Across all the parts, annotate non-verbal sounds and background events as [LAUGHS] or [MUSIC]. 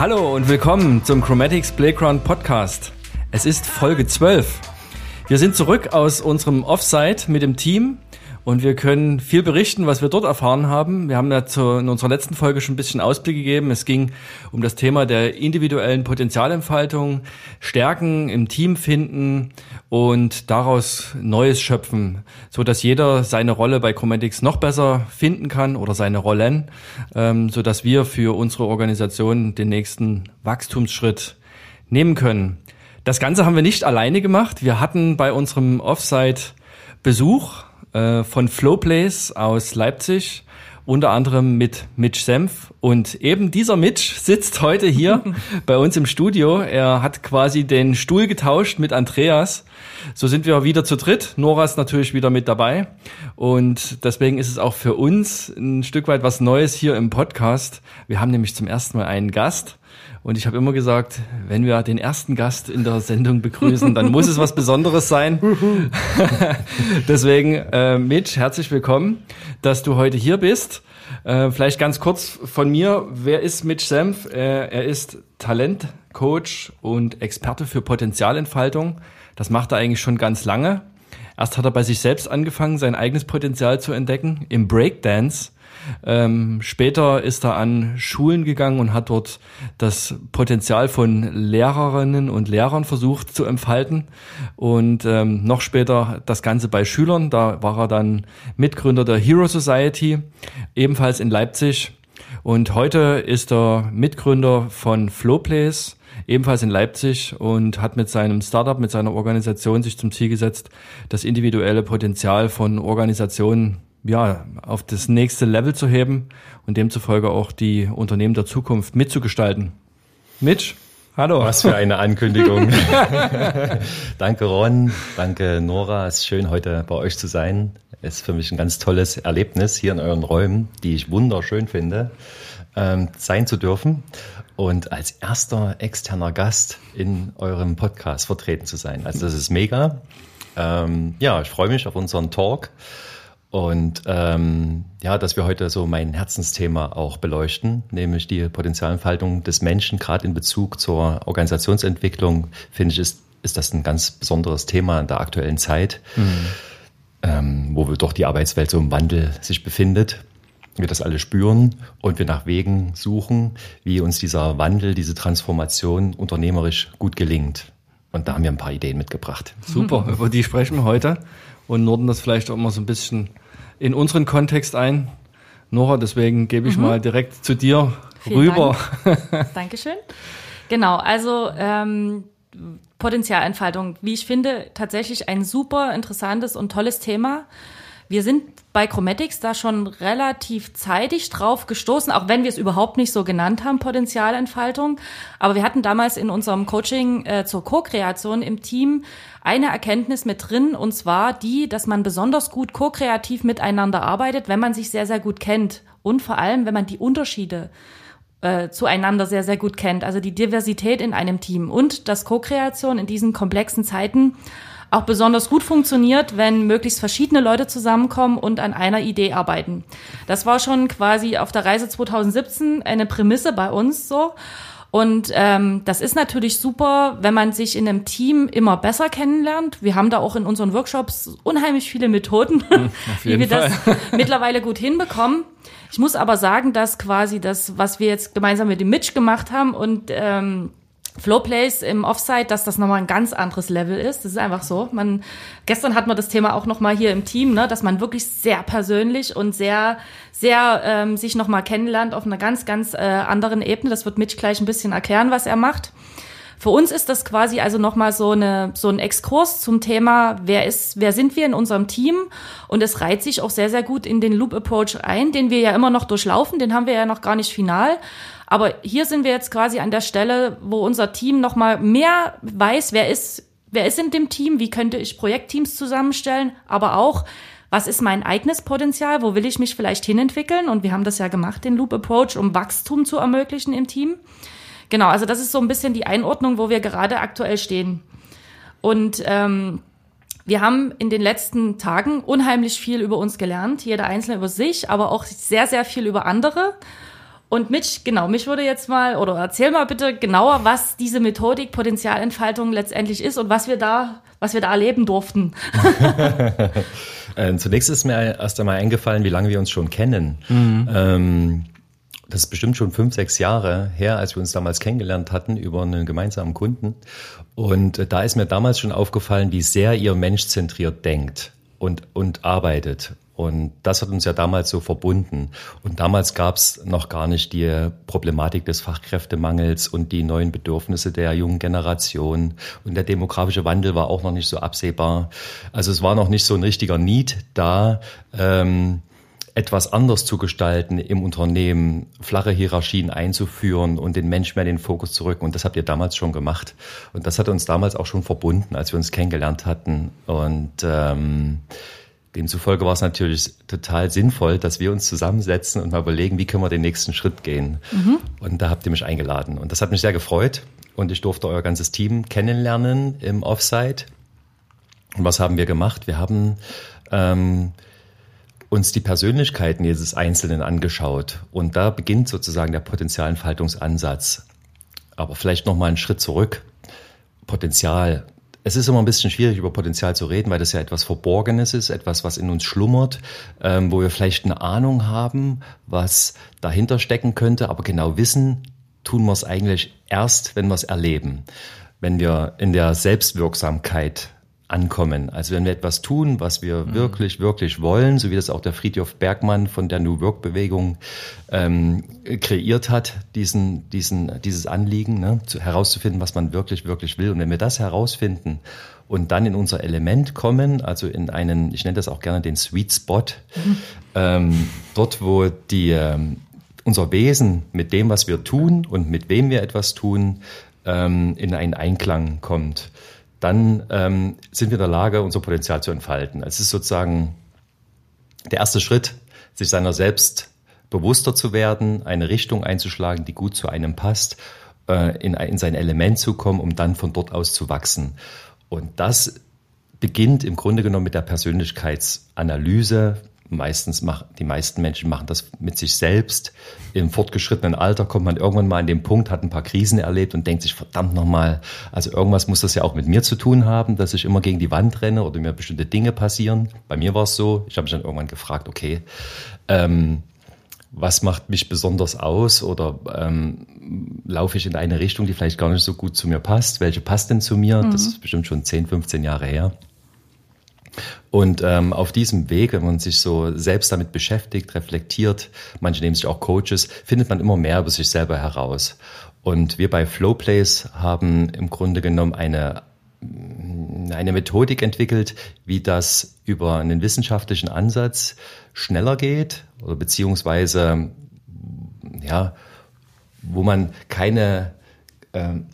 Hallo und willkommen zum Chromatics Playground Podcast. Es ist Folge 12. Wir sind zurück aus unserem Offsite mit dem Team und wir können viel berichten, was wir dort erfahren haben. Wir haben ja zu, in unserer letzten Folge schon ein bisschen Ausblick gegeben. Es ging um das Thema der individuellen Potenzialentfaltung, Stärken im Team finden und daraus Neues schöpfen, so dass jeder seine Rolle bei Chromatics noch besser finden kann oder seine Rollen, ähm, so dass wir für unsere Organisation den nächsten Wachstumsschritt nehmen können. Das Ganze haben wir nicht alleine gemacht. Wir hatten bei unserem Offsite Besuch äh, von Flowplays aus Leipzig, unter anderem mit Mitch Senf. Und eben dieser Mitch sitzt heute hier [LAUGHS] bei uns im Studio. Er hat quasi den Stuhl getauscht mit Andreas. So sind wir wieder zu dritt. Nora ist natürlich wieder mit dabei. Und deswegen ist es auch für uns ein Stück weit was Neues hier im Podcast. Wir haben nämlich zum ersten Mal einen Gast. Und ich habe immer gesagt, wenn wir den ersten Gast in der Sendung begrüßen, dann muss es was Besonderes sein. [LAUGHS] Deswegen, äh, Mitch, herzlich willkommen, dass du heute hier bist. Äh, vielleicht ganz kurz von mir, wer ist Mitch Senf? Äh, er ist Talentcoach und Experte für Potenzialentfaltung. Das macht er eigentlich schon ganz lange. Erst hat er bei sich selbst angefangen, sein eigenes Potenzial zu entdecken im Breakdance ähm, später ist er an Schulen gegangen und hat dort das Potenzial von Lehrerinnen und Lehrern versucht zu entfalten. Und ähm, noch später das Ganze bei Schülern. Da war er dann Mitgründer der Hero Society, ebenfalls in Leipzig. Und heute ist er Mitgründer von Flowplace, ebenfalls in Leipzig und hat mit seinem Startup, mit seiner Organisation sich zum Ziel gesetzt, das individuelle Potenzial von Organisationen ja, auf das nächste Level zu heben und demzufolge auch die Unternehmen der Zukunft mitzugestalten. Mitch, hallo. Was für eine Ankündigung. [LAUGHS] danke Ron, danke Nora. Es ist schön, heute bei euch zu sein. Es ist für mich ein ganz tolles Erlebnis, hier in euren Räumen, die ich wunderschön finde, ähm, sein zu dürfen und als erster externer Gast in eurem Podcast vertreten zu sein. Also das ist mega. Ähm, ja, ich freue mich auf unseren Talk. Und ähm, ja, dass wir heute so mein Herzensthema auch beleuchten, nämlich die Potenzialentfaltung des Menschen, gerade in Bezug zur Organisationsentwicklung, finde ich, ist, ist das ein ganz besonderes Thema in der aktuellen Zeit, mhm. ähm, wo wir doch die Arbeitswelt so im Wandel sich befindet. Wir das alle spüren und wir nach Wegen suchen, wie uns dieser Wandel, diese Transformation unternehmerisch gut gelingt. Und da haben wir ein paar Ideen mitgebracht. Super, [LAUGHS] über die sprechen wir heute und Norden das vielleicht auch mal so ein bisschen in unseren Kontext ein. Nora, deswegen gebe ich mhm. mal direkt zu dir Vielen rüber. Dank. [LAUGHS] [LAUGHS] Dankeschön. Genau, also ähm, Potenzialentfaltung, wie ich finde, tatsächlich ein super interessantes und tolles Thema. Wir sind bei Chromatics da schon relativ zeitig drauf gestoßen, auch wenn wir es überhaupt nicht so genannt haben, Potenzialentfaltung. Aber wir hatten damals in unserem Coaching äh, zur Co-Kreation im Team eine Erkenntnis mit drin, und zwar die, dass man besonders gut ko-kreativ miteinander arbeitet, wenn man sich sehr, sehr gut kennt und vor allem, wenn man die Unterschiede äh, zueinander sehr, sehr gut kennt, also die Diversität in einem Team und dass Co-Kreation in diesen komplexen Zeiten auch besonders gut funktioniert, wenn möglichst verschiedene Leute zusammenkommen und an einer Idee arbeiten. Das war schon quasi auf der Reise 2017 eine Prämisse bei uns so. Und ähm, das ist natürlich super, wenn man sich in einem Team immer besser kennenlernt. Wir haben da auch in unseren Workshops unheimlich viele Methoden, [LAUGHS] [LAUGHS] wie wir Fall. das [LAUGHS] mittlerweile gut hinbekommen. Ich muss aber sagen, dass quasi das, was wir jetzt gemeinsam mit dem Mitch gemacht haben und ähm, Flowplays im Offsite, dass das nochmal ein ganz anderes Level ist. Das ist einfach so. Man, gestern hatten wir das Thema auch nochmal hier im Team, ne, dass man wirklich sehr persönlich und sehr, sehr ähm, sich nochmal kennenlernt auf einer ganz, ganz äh, anderen Ebene. Das wird Mitch gleich ein bisschen erklären, was er macht. Für uns ist das quasi also nochmal so, eine, so ein Exkurs zum Thema, wer ist, wer sind wir in unserem Team? Und es reiht sich auch sehr, sehr gut in den Loop Approach ein, den wir ja immer noch durchlaufen, den haben wir ja noch gar nicht final. Aber hier sind wir jetzt quasi an der Stelle, wo unser Team nochmal mehr weiß, wer ist, wer ist in dem Team, wie könnte ich Projektteams zusammenstellen, aber auch, was ist mein eigenes Potenzial, wo will ich mich vielleicht hinentwickeln? Und wir haben das ja gemacht, den Loop Approach, um Wachstum zu ermöglichen im Team. Genau, also das ist so ein bisschen die Einordnung, wo wir gerade aktuell stehen. Und ähm, wir haben in den letzten Tagen unheimlich viel über uns gelernt, jeder Einzelne über sich, aber auch sehr, sehr viel über andere. Und mich, genau, mich würde jetzt mal, oder erzähl mal bitte genauer, was diese Methodik Potenzialentfaltung letztendlich ist und was wir da, was wir da erleben durften. [LAUGHS] äh, zunächst ist mir erst einmal eingefallen, wie lange wir uns schon kennen. Mhm. Ähm, das ist bestimmt schon fünf, sechs Jahre her, als wir uns damals kennengelernt hatten über einen gemeinsamen Kunden. Und äh, da ist mir damals schon aufgefallen, wie sehr ihr menschzentriert denkt und, und arbeitet. Und das hat uns ja damals so verbunden. Und damals gab es noch gar nicht die Problematik des Fachkräftemangels und die neuen Bedürfnisse der jungen Generation. Und der demografische Wandel war auch noch nicht so absehbar. Also es war noch nicht so ein richtiger Need da. Ähm, etwas anders zu gestalten im Unternehmen, flache Hierarchien einzuführen und den Menschen mehr in den Fokus zu rücken. Und das habt ihr damals schon gemacht. Und das hat uns damals auch schon verbunden, als wir uns kennengelernt hatten. Und ähm, Demzufolge war es natürlich total sinnvoll, dass wir uns zusammensetzen und mal überlegen, wie können wir den nächsten Schritt gehen. Mhm. Und da habt ihr mich eingeladen. Und das hat mich sehr gefreut. Und ich durfte euer ganzes Team kennenlernen im Offsite. Und was haben wir gemacht? Wir haben ähm, uns die Persönlichkeiten jedes Einzelnen angeschaut. Und da beginnt sozusagen der Potenzialentfaltungsansatz. Aber vielleicht noch mal einen Schritt zurück. Potenzial es ist immer ein bisschen schwierig, über Potenzial zu reden, weil das ja etwas Verborgenes ist, etwas, was in uns schlummert, ähm, wo wir vielleicht eine Ahnung haben, was dahinter stecken könnte, aber genau wissen, tun wir es eigentlich erst, wenn wir es erleben. Wenn wir in der Selbstwirksamkeit ankommen. Also wenn wir etwas tun, was wir mhm. wirklich, wirklich wollen, so wie das auch der Friedhof Bergmann von der New Work Bewegung ähm, kreiert hat, diesen, diesen, dieses Anliegen, ne, zu, herauszufinden, was man wirklich, wirklich will. Und wenn wir das herausfinden und dann in unser Element kommen, also in einen, ich nenne das auch gerne den Sweet Spot, mhm. ähm, dort, wo die, ähm, unser Wesen mit dem, was wir tun und mit wem wir etwas tun, ähm, in einen Einklang kommt dann ähm, sind wir in der Lage, unser Potenzial zu entfalten. Es ist sozusagen der erste Schritt, sich seiner selbst bewusster zu werden, eine Richtung einzuschlagen, die gut zu einem passt, äh, in, in sein Element zu kommen, um dann von dort aus zu wachsen. Und das beginnt im Grunde genommen mit der Persönlichkeitsanalyse, meistens machen, die meisten Menschen machen das mit sich selbst. Im fortgeschrittenen Alter kommt man irgendwann mal an den Punkt, hat ein paar Krisen erlebt und denkt sich, verdammt nochmal, also irgendwas muss das ja auch mit mir zu tun haben, dass ich immer gegen die Wand renne oder mir bestimmte Dinge passieren. Bei mir war es so, ich habe mich dann irgendwann gefragt, okay, ähm, was macht mich besonders aus oder ähm, laufe ich in eine Richtung, die vielleicht gar nicht so gut zu mir passt? Welche passt denn zu mir? Mhm. Das ist bestimmt schon 10, 15 Jahre her. Und ähm, auf diesem Weg, wenn man sich so selbst damit beschäftigt, reflektiert, manche nehmen sich auch Coaches, findet man immer mehr über sich selber heraus. Und wir bei Flowplace haben im Grunde genommen eine eine Methodik entwickelt, wie das über einen wissenschaftlichen Ansatz schneller geht oder beziehungsweise ja, wo man keine ähm,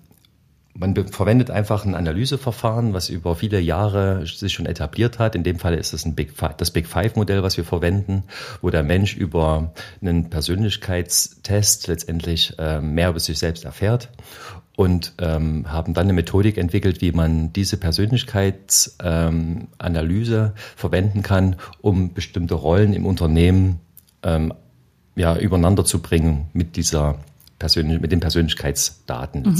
man verwendet einfach ein Analyseverfahren, was über viele Jahre sich schon etabliert hat. In dem Fall ist es ein Big Five, das Big Five Modell, was wir verwenden, wo der Mensch über einen Persönlichkeitstest letztendlich äh, mehr über sich selbst erfährt und ähm, haben dann eine Methodik entwickelt, wie man diese Persönlichkeitsanalyse ähm, verwenden kann, um bestimmte Rollen im Unternehmen ähm, ja, übereinander zu bringen mit dieser Persönlich mit den Persönlichkeitsdaten mhm.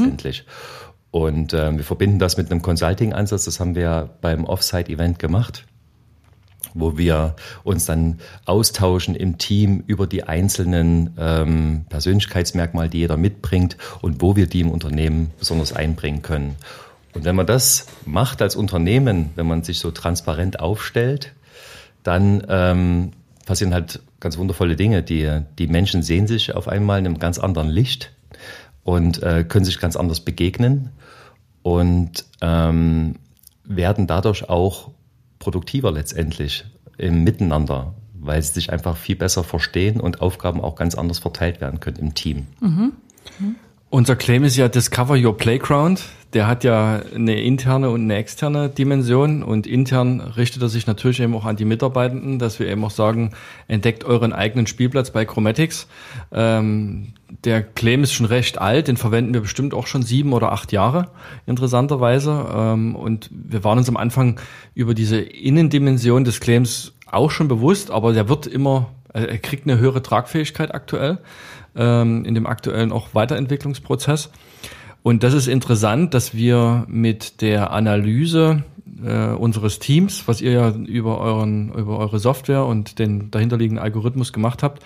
Und äh, wir verbinden das mit einem Consulting-Ansatz. Das haben wir beim Offsite-Event gemacht, wo wir uns dann austauschen im Team über die einzelnen ähm, Persönlichkeitsmerkmale, die jeder mitbringt und wo wir die im Unternehmen besonders einbringen können. Und wenn man das macht als Unternehmen, wenn man sich so transparent aufstellt, dann ähm, passieren halt ganz wundervolle Dinge. Die, die Menschen sehen sich auf einmal in einem ganz anderen Licht und äh, können sich ganz anders begegnen und ähm, werden dadurch auch produktiver letztendlich im Miteinander, weil sie sich einfach viel besser verstehen und Aufgaben auch ganz anders verteilt werden können im Team. Mhm. Mhm. Unser Claim ist ja Discover Your Playground. Der hat ja eine interne und eine externe Dimension und intern richtet er sich natürlich eben auch an die Mitarbeitenden, dass wir eben auch sagen, entdeckt euren eigenen Spielplatz bei Chromatics. Ähm, der Claim ist schon recht alt, den verwenden wir bestimmt auch schon sieben oder acht Jahre, interessanterweise. Ähm, und wir waren uns am Anfang über diese Innendimension des Claims auch schon bewusst, aber der wird immer er kriegt eine höhere Tragfähigkeit aktuell ähm, in dem aktuellen auch Weiterentwicklungsprozess. Und das ist interessant, dass wir mit der Analyse äh, unseres Teams, was ihr ja über euren über eure Software und den dahinterliegenden Algorithmus gemacht habt,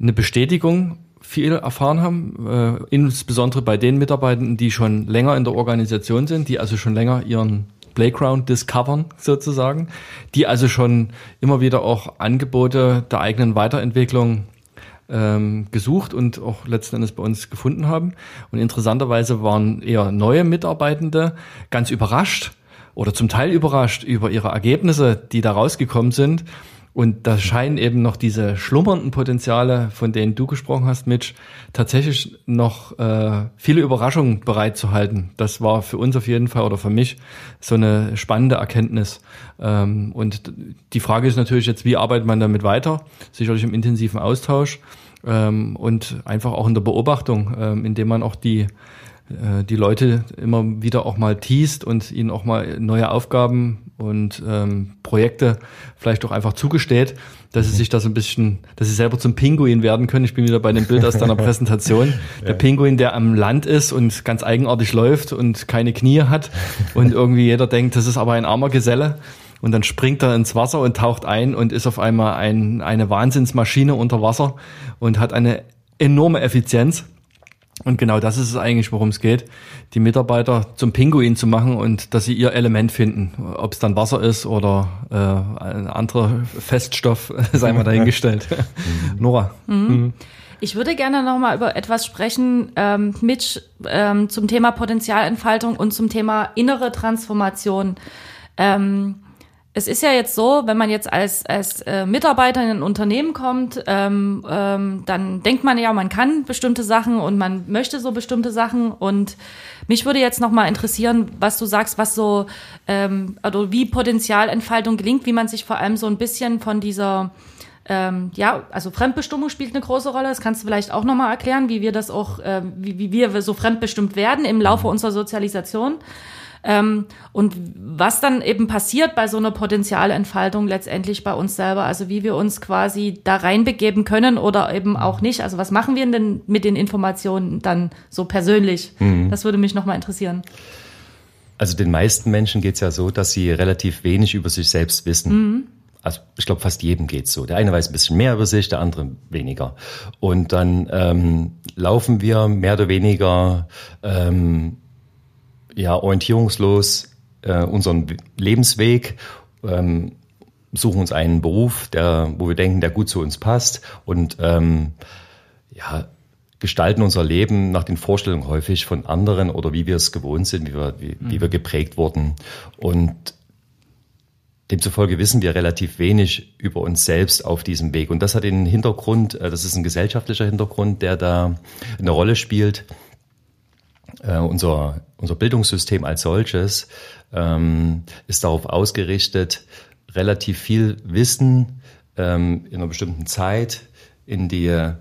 eine Bestätigung viel erfahren haben, äh, insbesondere bei den Mitarbeitenden, die schon länger in der Organisation sind, die also schon länger ihren Playground discovern sozusagen, die also schon immer wieder auch Angebote der eigenen Weiterentwicklung ähm, gesucht und auch letzten Endes bei uns gefunden haben. Und interessanterweise waren eher neue Mitarbeitende ganz überrascht oder zum Teil überrascht über ihre Ergebnisse, die da rausgekommen sind und da scheinen eben noch diese schlummernden Potenziale, von denen du gesprochen hast, Mitch, tatsächlich noch äh, viele Überraschungen bereitzuhalten. Das war für uns auf jeden Fall oder für mich so eine spannende Erkenntnis. Ähm, und die Frage ist natürlich jetzt, wie arbeitet man damit weiter? Sicherlich im intensiven Austausch ähm, und einfach auch in der Beobachtung, ähm, indem man auch die äh, die Leute immer wieder auch mal teast und ihnen auch mal neue Aufgaben und ähm, Projekte vielleicht auch einfach zugesteht, dass sie mhm. sich da so ein bisschen, dass sie selber zum Pinguin werden können. Ich bin wieder bei dem Bild aus deiner [LAUGHS] Präsentation. Der Pinguin, der am Land ist und ganz eigenartig läuft und keine Knie hat und [LAUGHS] irgendwie jeder denkt, das ist aber ein armer Geselle. Und dann springt er ins Wasser und taucht ein und ist auf einmal ein, eine Wahnsinnsmaschine unter Wasser und hat eine enorme Effizienz. Und genau das ist es eigentlich, worum es geht, die Mitarbeiter zum Pinguin zu machen und dass sie ihr Element finden. Ob es dann Wasser ist oder äh, ein anderer Feststoff, [LAUGHS] sei mal dahingestellt. [LAUGHS] Nora. Mhm. Mhm. Ich würde gerne noch mal über etwas sprechen, ähm, Mitch, ähm, zum Thema Potenzialentfaltung und zum Thema innere Transformation. Ähm, es ist ja jetzt so, wenn man jetzt als, als äh, Mitarbeiter in ein Unternehmen kommt, ähm, ähm, dann denkt man ja, man kann bestimmte Sachen und man möchte so bestimmte Sachen. Und mich würde jetzt noch mal interessieren, was du sagst, was so, ähm, also wie Potenzialentfaltung gelingt, wie man sich vor allem so ein bisschen von dieser ähm, ja, also Fremdbestimmung spielt eine große Rolle. Das kannst du vielleicht auch nochmal erklären, wie wir das auch, äh, wie, wie wir so fremdbestimmt werden im Laufe unserer Sozialisation. Ähm, und was dann eben passiert bei so einer Potenzialentfaltung letztendlich bei uns selber, also wie wir uns quasi da reinbegeben können oder eben auch nicht. Also was machen wir denn mit den Informationen dann so persönlich? Mhm. Das würde mich nochmal interessieren. Also den meisten Menschen geht es ja so, dass sie relativ wenig über sich selbst wissen. Mhm. Also ich glaube, fast jedem geht's so. Der eine weiß ein bisschen mehr über sich, der andere weniger. Und dann ähm, laufen wir mehr oder weniger ähm, ja, orientierungslos äh, unseren Lebensweg, ähm, suchen uns einen Beruf, der, wo wir denken, der gut zu uns passt und ähm, ja, gestalten unser Leben nach den Vorstellungen häufig von anderen oder wie wir es gewohnt sind, wie wir, wie, mhm. wie wir geprägt wurden. Und demzufolge wissen wir relativ wenig über uns selbst auf diesem Weg. Und das hat den Hintergrund, äh, das ist ein gesellschaftlicher Hintergrund, der da eine Rolle spielt. Äh, unser, unser Bildungssystem als solches ähm, ist darauf ausgerichtet, relativ viel Wissen ähm, in einer bestimmten Zeit in die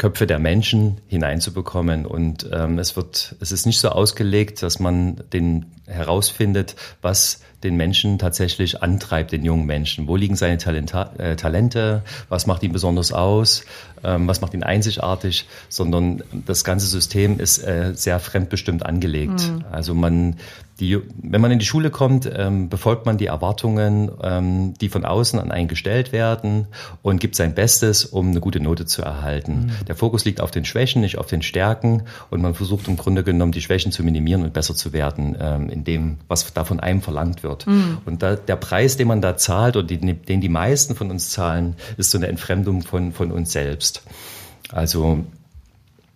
Köpfe der Menschen hineinzubekommen. Und ähm, es wird, es ist nicht so ausgelegt, dass man den herausfindet, was den Menschen tatsächlich antreibt, den jungen Menschen. Wo liegen seine Talenta äh, Talente? Was macht ihn besonders aus? Ähm, was macht ihn einzigartig? Sondern das ganze System ist äh, sehr fremdbestimmt angelegt. Mhm. Also man die, wenn man in die Schule kommt, ähm, befolgt man die Erwartungen, ähm, die von außen an einen gestellt werden und gibt sein Bestes, um eine gute Note zu erhalten. Mhm. Der Fokus liegt auf den Schwächen, nicht auf den Stärken und man versucht im Grunde genommen, die Schwächen zu minimieren und besser zu werden ähm, in dem, was da von einem verlangt wird. Mhm. Und da, der Preis, den man da zahlt und den, den die meisten von uns zahlen, ist so eine Entfremdung von, von uns selbst. Also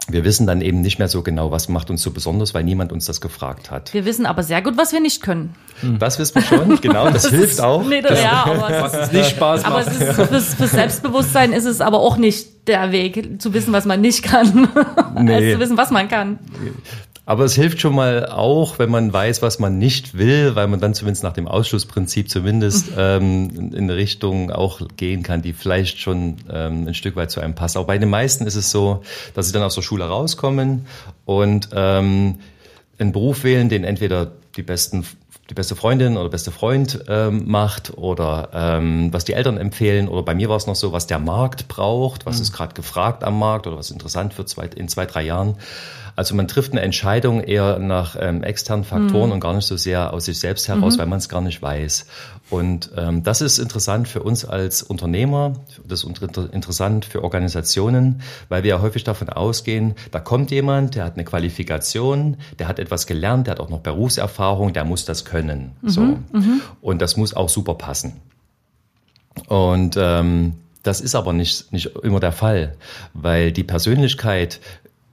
wir wissen dann eben nicht mehr so genau, was macht uns so besonders, weil niemand uns das gefragt hat. Wir wissen aber sehr gut, was wir nicht können. Hm. Das wissen wir schon, genau, das, [LAUGHS] das hilft auch. Nee, das, ja, aber es ist nicht Spaß macht. Aber es ist, fürs, fürs Selbstbewusstsein ist es aber auch nicht der Weg, zu wissen, was man nicht kann, [LAUGHS] nee. als zu wissen, was man kann. Aber es hilft schon mal auch, wenn man weiß, was man nicht will, weil man dann zumindest nach dem Ausschlussprinzip zumindest ähm, in eine Richtung auch gehen kann, die vielleicht schon ähm, ein Stück weit zu einem passt. Auch bei den meisten ist es so, dass sie dann aus der Schule rauskommen und ähm, einen Beruf wählen, den entweder die besten die beste Freundin oder beste Freund ähm, macht oder ähm, was die Eltern empfehlen oder bei mir war es noch so, was der Markt braucht, was mhm. ist gerade gefragt am Markt oder was interessant wird zwei, in zwei, drei Jahren. Also man trifft eine Entscheidung eher nach ähm, externen Faktoren mhm. und gar nicht so sehr aus sich selbst heraus, mhm. weil man es gar nicht weiß. Und ähm, das ist interessant für uns als Unternehmer, das ist interessant für Organisationen, weil wir ja häufig davon ausgehen, da kommt jemand, der hat eine Qualifikation, der hat etwas gelernt, der hat auch noch Berufserfahrung, der muss das können. Mhm. So. Mhm. Und das muss auch super passen. Und ähm, das ist aber nicht, nicht immer der Fall, weil die Persönlichkeit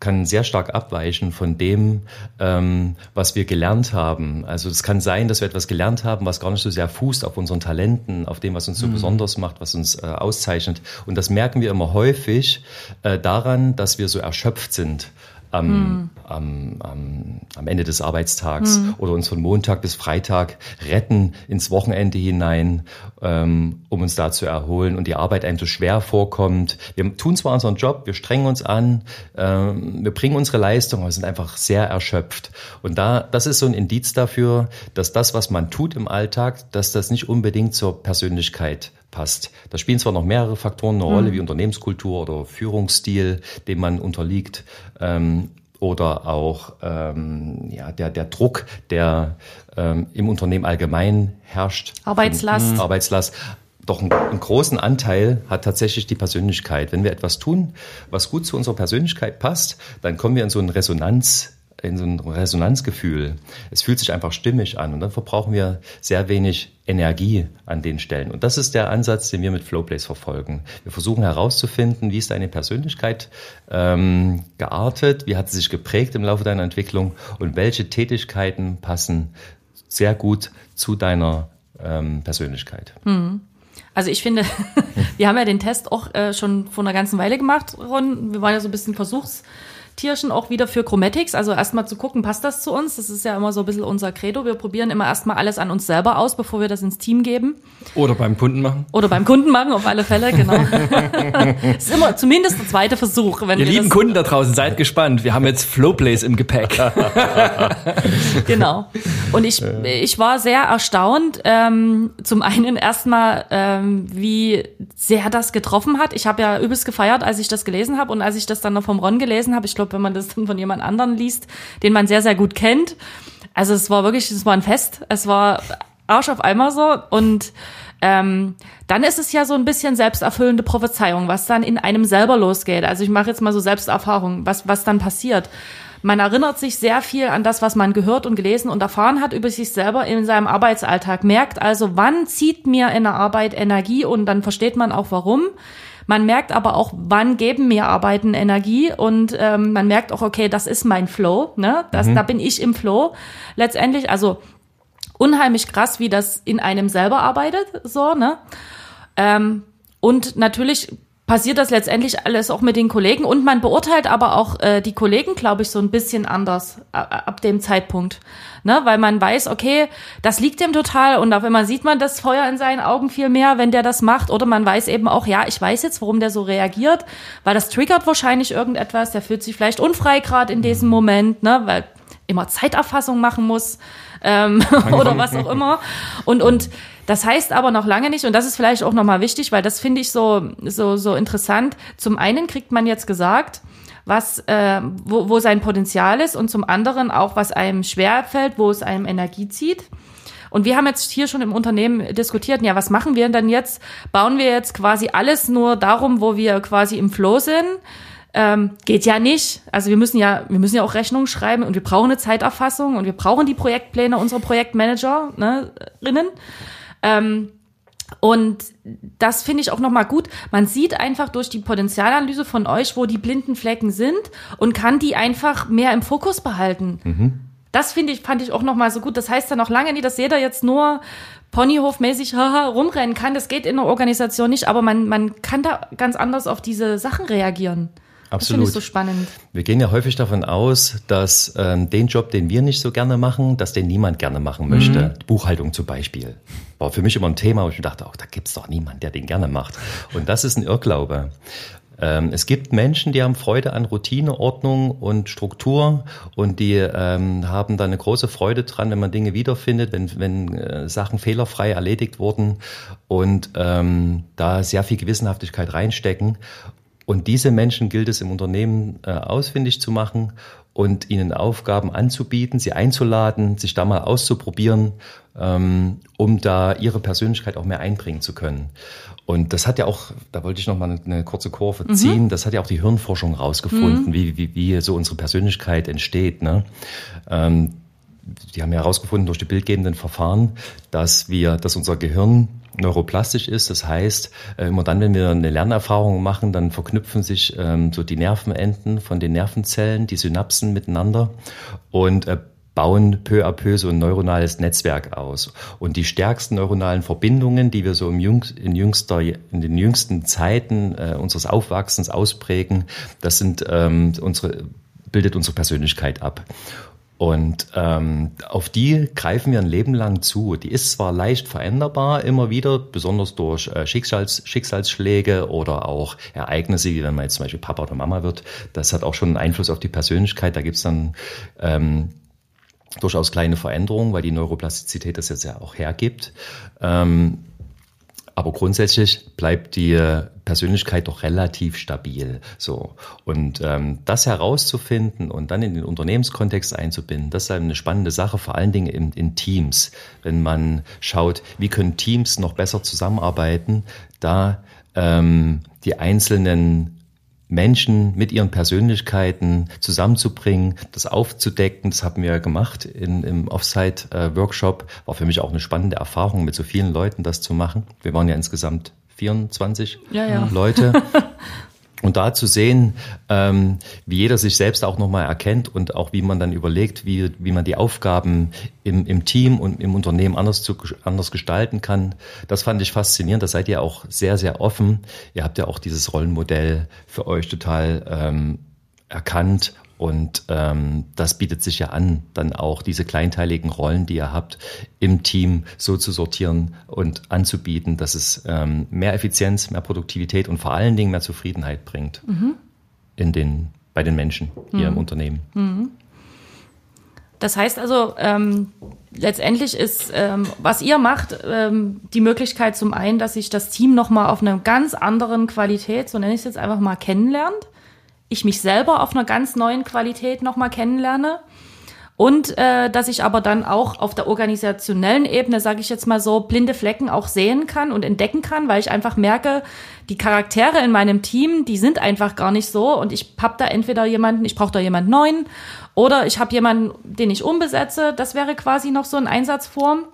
kann sehr stark abweichen von dem, ähm, was wir gelernt haben. Also es kann sein, dass wir etwas gelernt haben, was gar nicht so sehr fußt auf unseren Talenten, auf dem, was uns so mhm. besonders macht, was uns äh, auszeichnet. Und das merken wir immer häufig äh, daran, dass wir so erschöpft sind am, hm. am, am, am Ende des Arbeitstags hm. oder uns von Montag bis Freitag retten ins Wochenende hinein, ähm, um uns da zu erholen und die Arbeit einem so schwer vorkommt. Wir tun zwar unseren Job, wir strengen uns an, ähm, wir bringen unsere Leistung, aber sind einfach sehr erschöpft. Und da, das ist so ein Indiz dafür, dass das, was man tut im Alltag, dass das nicht unbedingt zur Persönlichkeit passt. Da spielen zwar noch mehrere Faktoren eine Rolle, mhm. wie Unternehmenskultur oder Führungsstil, dem man unterliegt, ähm, oder auch ähm, ja, der, der Druck, der ähm, im Unternehmen allgemein herrscht. Arbeitslast. Arbeitslast. Doch einen, einen großen Anteil hat tatsächlich die Persönlichkeit. Wenn wir etwas tun, was gut zu unserer Persönlichkeit passt, dann kommen wir in so einen Resonanz in so ein Resonanzgefühl. Es fühlt sich einfach stimmig an und dann verbrauchen wir sehr wenig Energie an den Stellen. Und das ist der Ansatz, den wir mit Flowplace verfolgen. Wir versuchen herauszufinden, wie ist deine Persönlichkeit ähm, geartet, wie hat sie sich geprägt im Laufe deiner Entwicklung und welche Tätigkeiten passen sehr gut zu deiner ähm, Persönlichkeit. Mhm. Also ich finde, [LAUGHS] wir haben ja den Test auch äh, schon vor einer ganzen Weile gemacht, Ron. Wir waren ja so ein bisschen Versuchs Tierchen auch wieder für Chromatics. Also erstmal zu gucken, passt das zu uns? Das ist ja immer so ein bisschen unser Credo. Wir probieren immer erstmal alles an uns selber aus, bevor wir das ins Team geben. Oder beim Kunden machen. Oder beim Kunden machen, auf alle Fälle, genau. [LAUGHS] ist immer zumindest der zweite Versuch. Wenn Ihr lieben Kunden da draußen, seid gespannt. Wir haben jetzt Flowplays im Gepäck. [LAUGHS] genau. Und ich, ich war sehr erstaunt. Ähm, zum einen erstmal, ähm, wie sehr das getroffen hat. Ich habe ja übelst gefeiert, als ich das gelesen habe und als ich das dann noch vom Ron gelesen habe. Ich glaube, wenn man das dann von jemand anderen liest, den man sehr, sehr gut kennt. Also es war wirklich, es war ein Fest. Es war Arsch auf einmal so und ähm, dann ist es ja so ein bisschen selbsterfüllende Prophezeiung, was dann in einem selber losgeht. Also ich mache jetzt mal so Selbsterfahrung, was, was dann passiert. Man erinnert sich sehr viel an das, was man gehört und gelesen und erfahren hat über sich selber in seinem Arbeitsalltag. Merkt also, wann zieht mir in der Arbeit Energie und dann versteht man auch warum. Man merkt aber auch, wann geben mir Arbeiten Energie und ähm, man merkt auch, okay, das ist mein Flow, ne? Das, mhm. Da bin ich im Flow. Letztendlich, also unheimlich krass, wie das in einem selber arbeitet, so, ne? Ähm, und natürlich passiert das letztendlich alles auch mit den Kollegen und man beurteilt aber auch äh, die Kollegen, glaube ich, so ein bisschen anders ab, ab dem Zeitpunkt, ne, weil man weiß, okay, das liegt dem total und auf einmal sieht man das Feuer in seinen Augen viel mehr, wenn der das macht oder man weiß eben auch, ja, ich weiß jetzt, warum der so reagiert, weil das triggert wahrscheinlich irgendetwas, der fühlt sich vielleicht unfrei gerade in diesem Moment, ne, weil immer Zeiterfassung machen muss ähm, [LAUGHS] [LAUGHS] oder was auch immer. Und und das heißt aber noch lange nicht, und das ist vielleicht auch nochmal wichtig, weil das finde ich so, so, so interessant. Zum einen kriegt man jetzt gesagt, was, äh, wo, wo sein Potenzial ist und zum anderen auch, was einem schwerfällt, wo es einem Energie zieht. Und wir haben jetzt hier schon im Unternehmen diskutiert, ja, was machen wir denn jetzt? Bauen wir jetzt quasi alles nur darum, wo wir quasi im Flow sind? Ähm, geht ja nicht. Also wir müssen ja, wir müssen ja auch Rechnungen schreiben und wir brauchen eine Zeiterfassung und wir brauchen die Projektpläne unserer Projektmanager, ne. Ähm, und das finde ich auch nochmal gut. Man sieht einfach durch die Potenzialanalyse von euch, wo die blinden Flecken sind und kann die einfach mehr im Fokus behalten. Mhm. Das finde ich, fand ich auch nochmal so gut. Das heißt ja noch lange nicht, dass jeder jetzt nur Ponyhofmäßig haha, rumrennen kann. Das geht in der Organisation nicht, aber man, man kann da ganz anders auf diese Sachen reagieren. Absolut. Das ich so spannend. Wir gehen ja häufig davon aus, dass ähm, den Job, den wir nicht so gerne machen, dass den niemand gerne machen möchte. Mhm. Buchhaltung zum Beispiel. War für mich immer ein Thema, wo ich dachte, auch da gibt's doch niemand, der den gerne macht. Und das ist ein Irrglaube. Ähm, es gibt Menschen, die haben Freude an Routine, Ordnung und Struktur und die ähm, haben da eine große Freude dran, wenn man Dinge wiederfindet, wenn, wenn äh, Sachen fehlerfrei erledigt wurden und ähm, da sehr viel Gewissenhaftigkeit reinstecken. Und diese Menschen gilt es im Unternehmen äh, ausfindig zu machen und ihnen Aufgaben anzubieten, sie einzuladen, sich da mal auszuprobieren, ähm, um da ihre Persönlichkeit auch mehr einbringen zu können. Und das hat ja auch, da wollte ich noch mal eine kurze Kurve mhm. ziehen, das hat ja auch die Hirnforschung rausgefunden, mhm. wie, wie, wie so unsere Persönlichkeit entsteht. Ne? Ähm, die haben ja herausgefunden durch die bildgebenden Verfahren, dass wir, dass unser Gehirn neuroplastisch ist. Das heißt, äh, immer dann, wenn wir eine Lernerfahrung machen, dann verknüpfen sich ähm, so die Nervenenden von den Nervenzellen, die Synapsen miteinander und äh, bauen peu à peu so ein neuronales Netzwerk aus. Und die stärksten neuronalen Verbindungen, die wir so im jüngst, in, jüngster, in den jüngsten Zeiten äh, unseres Aufwachsens ausprägen, das sind ähm, unsere bildet unsere Persönlichkeit ab. Und ähm, auf die greifen wir ein Leben lang zu. Die ist zwar leicht veränderbar, immer wieder, besonders durch äh, Schicksals, Schicksalsschläge oder auch Ereignisse, wie wenn man jetzt zum Beispiel Papa oder Mama wird. Das hat auch schon einen Einfluss auf die Persönlichkeit. Da gibt's dann ähm, durchaus kleine Veränderungen, weil die Neuroplastizität das jetzt ja auch hergibt. Ähm, aber grundsätzlich bleibt die Persönlichkeit doch relativ stabil. So und ähm, das herauszufinden und dann in den Unternehmenskontext einzubinden, das ist eine spannende Sache, vor allen Dingen in, in Teams. Wenn man schaut, wie können Teams noch besser zusammenarbeiten, da ähm, die einzelnen Menschen mit ihren Persönlichkeiten zusammenzubringen, das aufzudecken. Das haben wir gemacht in, im Offsite-Workshop. War für mich auch eine spannende Erfahrung, mit so vielen Leuten das zu machen. Wir waren ja insgesamt 24 ja, ja. Leute. [LAUGHS] Und da zu sehen, ähm, wie jeder sich selbst auch nochmal erkennt und auch wie man dann überlegt, wie, wie man die Aufgaben im, im Team und im Unternehmen anders, zu, anders gestalten kann, das fand ich faszinierend. Da seid ihr auch sehr, sehr offen. Ihr habt ja auch dieses Rollenmodell für euch total ähm, erkannt und ähm, das bietet sich ja an, dann auch diese kleinteiligen Rollen, die ihr habt, im Team so zu sortieren und anzubieten, dass es ähm, mehr Effizienz, mehr Produktivität und vor allen Dingen mehr Zufriedenheit bringt mhm. in den, bei den Menschen hier mhm. im Unternehmen. Mhm. Das heißt also, ähm, letztendlich ist, ähm, was ihr macht, ähm, die Möglichkeit zum einen, dass sich das Team nochmal auf einer ganz anderen Qualität, so nenne ich es jetzt einfach mal, kennenlernt ich mich selber auf einer ganz neuen Qualität nochmal kennenlerne. Und äh, dass ich aber dann auch auf der organisationellen Ebene, sage ich jetzt mal so, blinde Flecken auch sehen kann und entdecken kann, weil ich einfach merke, die Charaktere in meinem Team, die sind einfach gar nicht so. Und ich habe da entweder jemanden, ich brauche da jemanden neuen, oder ich habe jemanden, den ich umbesetze. Das wäre quasi noch so ein Einsatzform.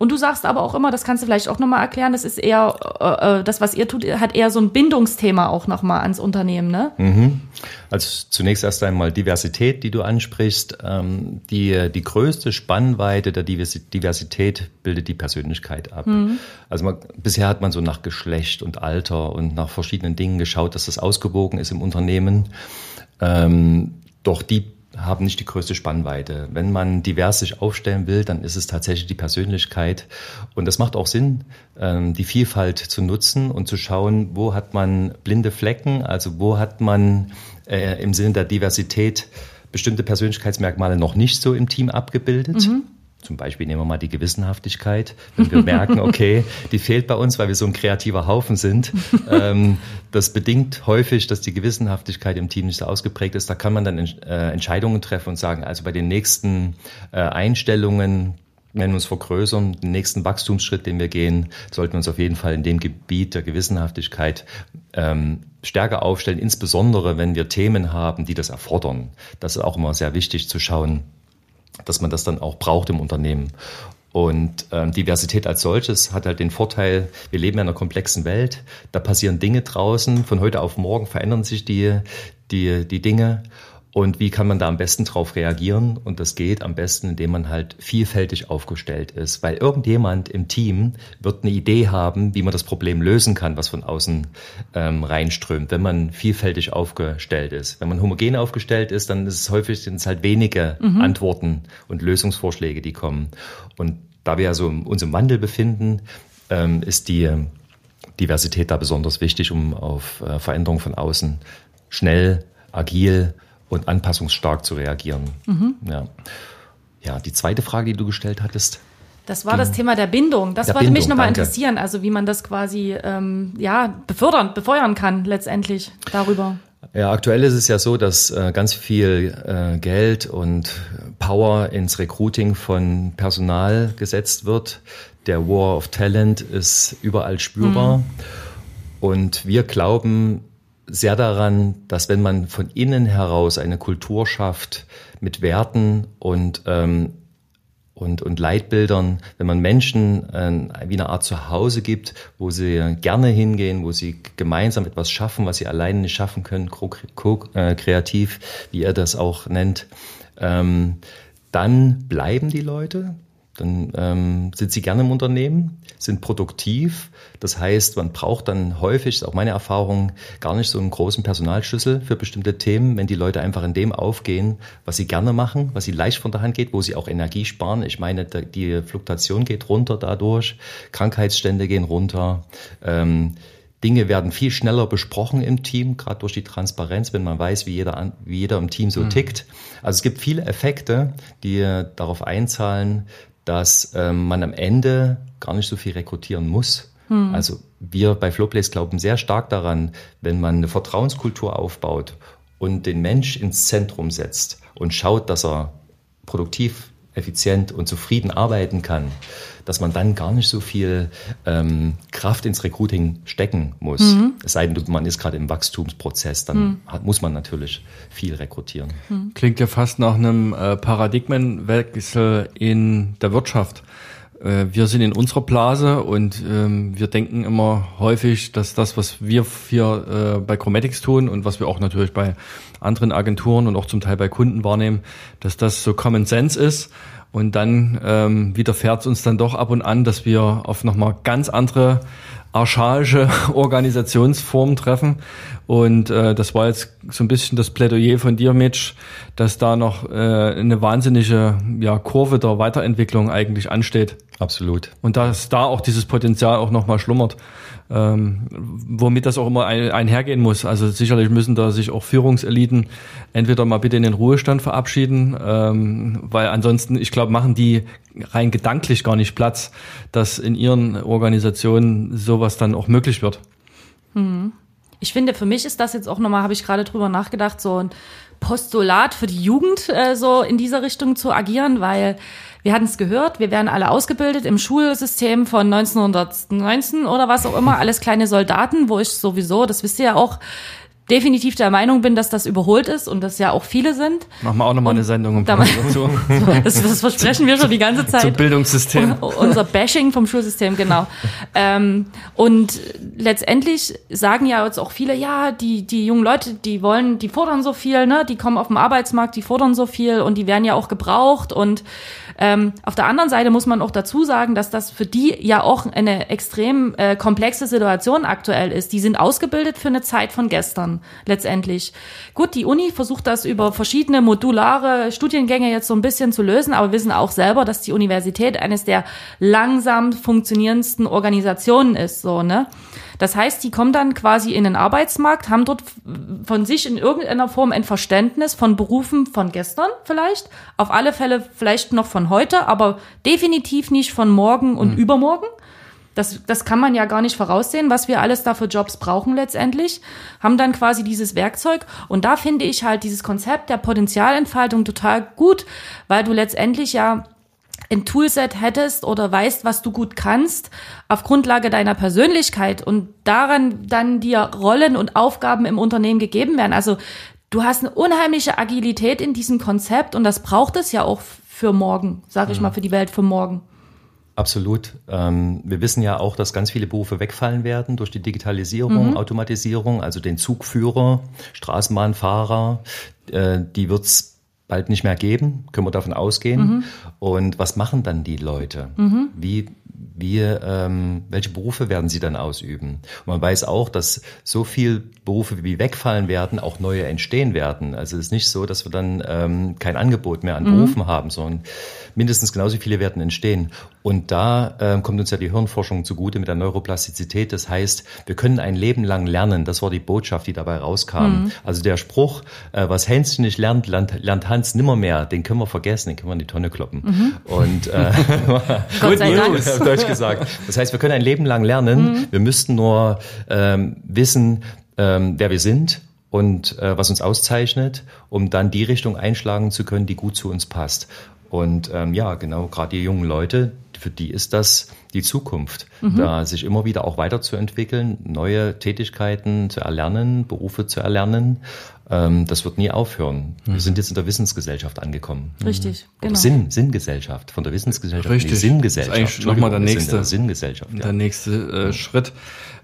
Und du sagst aber auch immer, das kannst du vielleicht auch nochmal erklären, das ist eher, äh, äh, das, was ihr tut, hat eher so ein Bindungsthema auch nochmal ans Unternehmen, ne? Mhm. Also zunächst erst einmal Diversität, die du ansprichst. Ähm, die, die größte Spannweite der Diversität bildet die Persönlichkeit ab. Mhm. Also man, bisher hat man so nach Geschlecht und Alter und nach verschiedenen Dingen geschaut, dass das ausgewogen ist im Unternehmen. Ähm, doch die haben nicht die größte Spannweite. Wenn man divers sich aufstellen will, dann ist es tatsächlich die Persönlichkeit. Und das macht auch Sinn, ähm, die Vielfalt zu nutzen und zu schauen, wo hat man blinde Flecken, also wo hat man äh, im Sinne der Diversität bestimmte Persönlichkeitsmerkmale noch nicht so im Team abgebildet. Mhm. Zum Beispiel nehmen wir mal die Gewissenhaftigkeit. Wenn wir merken, [LAUGHS] okay, die fehlt bei uns, weil wir so ein kreativer Haufen sind. [LAUGHS] Ähm, das bedingt häufig, dass die Gewissenhaftigkeit im Team nicht so ausgeprägt ist. Da kann man dann äh, Entscheidungen treffen und sagen, also bei den nächsten äh, Einstellungen, wenn wir uns vergrößern, den nächsten Wachstumsschritt, den wir gehen, sollten wir uns auf jeden Fall in dem Gebiet der Gewissenhaftigkeit ähm, stärker aufstellen, insbesondere wenn wir Themen haben, die das erfordern. Das ist auch immer sehr wichtig zu schauen, dass man das dann auch braucht im Unternehmen. Und ähm, Diversität als solches hat halt den Vorteil, wir leben in einer komplexen Welt, da passieren Dinge draußen, von heute auf morgen verändern sich die, die, die Dinge und wie kann man da am besten drauf reagieren? Und das geht am besten, indem man halt vielfältig aufgestellt ist. Weil irgendjemand im Team wird eine Idee haben, wie man das Problem lösen kann, was von außen ähm, reinströmt, wenn man vielfältig aufgestellt ist. Wenn man homogen aufgestellt ist, dann ist es häufig sind es halt wenige mhm. Antworten und Lösungsvorschläge, die kommen. Und da wir ja so uns im Wandel befinden, ähm, ist die Diversität da besonders wichtig, um auf äh, Veränderungen von außen schnell, agil und anpassungsstark zu reagieren. Mhm. Ja. ja, die zweite Frage, die du gestellt hattest. Das war das Thema der Bindung. Das wollte mich nochmal interessieren, also wie man das quasi ähm, ja, befördern, befeuern kann letztendlich darüber. Ja, aktuell ist es ja so, dass äh, ganz viel äh, Geld und Power ins Recruiting von Personal gesetzt wird. Der War of Talent ist überall spürbar. Mhm. Und wir glauben sehr daran, dass wenn man von innen heraus eine Kultur schafft mit Werten und ähm, und, und Leitbildern, wenn man Menschen äh, wie eine Art Zuhause gibt, wo sie gerne hingehen, wo sie gemeinsam etwas schaffen, was sie alleine nicht schaffen können, äh, wie er das auch nennt, ähm, dann bleiben die Leute, dann ähm, sind sie gerne im Unternehmen, sind produktiv. Das heißt, man braucht dann häufig, ist auch meine Erfahrung, gar nicht so einen großen Personalschlüssel für bestimmte Themen, wenn die Leute einfach in dem aufgehen, was sie gerne machen, was sie leicht von der Hand geht, wo sie auch Energie sparen. Ich meine, die Fluktuation geht runter dadurch, Krankheitsstände gehen runter. Ähm, Dinge werden viel schneller besprochen im Team, gerade durch die Transparenz, wenn man weiß, wie jeder, wie jeder im Team so mhm. tickt. Also es gibt viele Effekte, die darauf einzahlen, dass ähm, man am Ende gar nicht so viel rekrutieren muss. Hm. Also wir bei Flowplace glauben sehr stark daran, wenn man eine Vertrauenskultur aufbaut und den Mensch ins Zentrum setzt und schaut, dass er produktiv, effizient und zufrieden arbeiten kann, dass man dann gar nicht so viel ähm, Kraft ins Recruiting stecken muss. Mhm. Es sei denn, man ist gerade im Wachstumsprozess, dann mhm. hat, muss man natürlich viel rekrutieren. Mhm. Klingt ja fast nach einem äh, Paradigmenwechsel in der Wirtschaft. Äh, wir sind in unserer Blase und ähm, wir denken immer häufig, dass das, was wir hier äh, bei Chromatics tun und was wir auch natürlich bei anderen Agenturen und auch zum Teil bei Kunden wahrnehmen, dass das so Common Sense ist. Und dann ähm, widerfährt es uns dann doch ab und an, dass wir auf nochmal ganz andere archaische [LAUGHS] Organisationsformen treffen. Und äh, das war jetzt so ein bisschen das Plädoyer von dir, Mitch, dass da noch äh, eine wahnsinnige ja, Kurve der Weiterentwicklung eigentlich ansteht. Absolut. Und dass da auch dieses Potenzial auch nochmal schlummert ähm, womit das auch immer ein, einhergehen muss. Also sicherlich müssen da sich auch Führungseliten entweder mal bitte in den Ruhestand verabschieden, ähm, weil ansonsten, ich glaube, machen die rein gedanklich gar nicht Platz, dass in ihren Organisationen sowas dann auch möglich wird. Hm. Ich finde, für mich ist das jetzt auch nochmal, habe ich gerade drüber nachgedacht, so ein Postulat für die Jugend, äh, so in dieser Richtung zu agieren, weil wir hatten es gehört, wir werden alle ausgebildet im Schulsystem von 1919 oder was auch immer, [LAUGHS] alles kleine Soldaten, wo ich sowieso, das wisst ihr ja auch, definitiv der Meinung bin, dass das überholt ist und das ja auch viele sind. Machen wir auch nochmal eine Sendung im dazu. [LAUGHS] das, das versprechen wir schon die ganze Zeit. Zum Bildungssystem. unser Bashing vom Schulsystem, genau. ähm, und letztendlich sagen ja jetzt auch viele, ja, die, die jungen Leute, die wollen, die fordern so viel, ne, die kommen auf den Arbeitsmarkt, die fordern so viel und die werden ja auch gebraucht und ähm, auf der anderen Seite muss man auch dazu sagen, dass das für die ja auch eine extrem äh, komplexe Situation aktuell ist. Die sind ausgebildet für eine Zeit von gestern letztendlich. Gut, die Uni versucht das über verschiedene modulare Studiengänge jetzt so ein bisschen zu lösen, aber wissen auch selber, dass die Universität eines der langsam funktionierendsten Organisationen ist, so, ne? Das heißt, die kommen dann quasi in den Arbeitsmarkt, haben dort von sich in irgendeiner Form ein Verständnis von Berufen von gestern vielleicht, auf alle Fälle vielleicht noch von heute, aber definitiv nicht von morgen und mhm. übermorgen. Das, das kann man ja gar nicht voraussehen, was wir alles da für Jobs brauchen letztendlich, haben dann quasi dieses Werkzeug. Und da finde ich halt dieses Konzept der Potenzialentfaltung total gut, weil du letztendlich ja ein Toolset hättest oder weißt, was du gut kannst, auf Grundlage deiner Persönlichkeit und daran dann dir Rollen und Aufgaben im Unternehmen gegeben werden. Also du hast eine unheimliche Agilität in diesem Konzept und das braucht es ja auch für morgen, sage ich mhm. mal, für die Welt für morgen. Absolut. Ähm, wir wissen ja auch, dass ganz viele Berufe wegfallen werden durch die Digitalisierung, mhm. Automatisierung, also den Zugführer, Straßenbahnfahrer, äh, die wird's bald nicht mehr geben, können wir davon ausgehen. Mhm. Und was machen dann die Leute? Mhm. Wie, wie, ähm, welche Berufe werden sie dann ausüben? Und man weiß auch, dass so viel Berufe wie wegfallen werden, auch neue entstehen werden. Also es ist nicht so, dass wir dann ähm, kein Angebot mehr an mhm. Berufen haben, sondern mindestens genauso viele werden entstehen. Und da äh, kommt uns ja die Hirnforschung zugute mit der Neuroplastizität. Das heißt, wir können ein Leben lang lernen. Das war die Botschaft, die dabei rauskam. Mhm. Also der Spruch, äh, was Hänschen nicht lernt, lernt, lernt Hans nimmermehr, den können wir vergessen, den können wir in die Tonne kloppen. Mhm. Und äh, [LAUGHS] [LAUGHS] Gott sei Dank. Deutsch gesagt. Das heißt, wir können ein Leben lang lernen. Mhm. Wir müssten nur ähm, wissen, ähm, wer wir sind und äh, was uns auszeichnet, um dann die Richtung einschlagen zu können, die gut zu uns passt. Und ähm, ja, genau, gerade die jungen Leute, für die ist das die Zukunft, mhm. da sich immer wieder auch weiterzuentwickeln, neue Tätigkeiten zu erlernen, Berufe zu erlernen. Ähm, das wird nie aufhören. Mhm. Wir sind jetzt in der Wissensgesellschaft angekommen. Richtig, mhm. genau. Sinn, Sinngesellschaft, von der Wissensgesellschaft Richtig. in die Sinngesellschaft. Nochmal der nächste, der Sinngesellschaft, ja. der nächste äh, Schritt.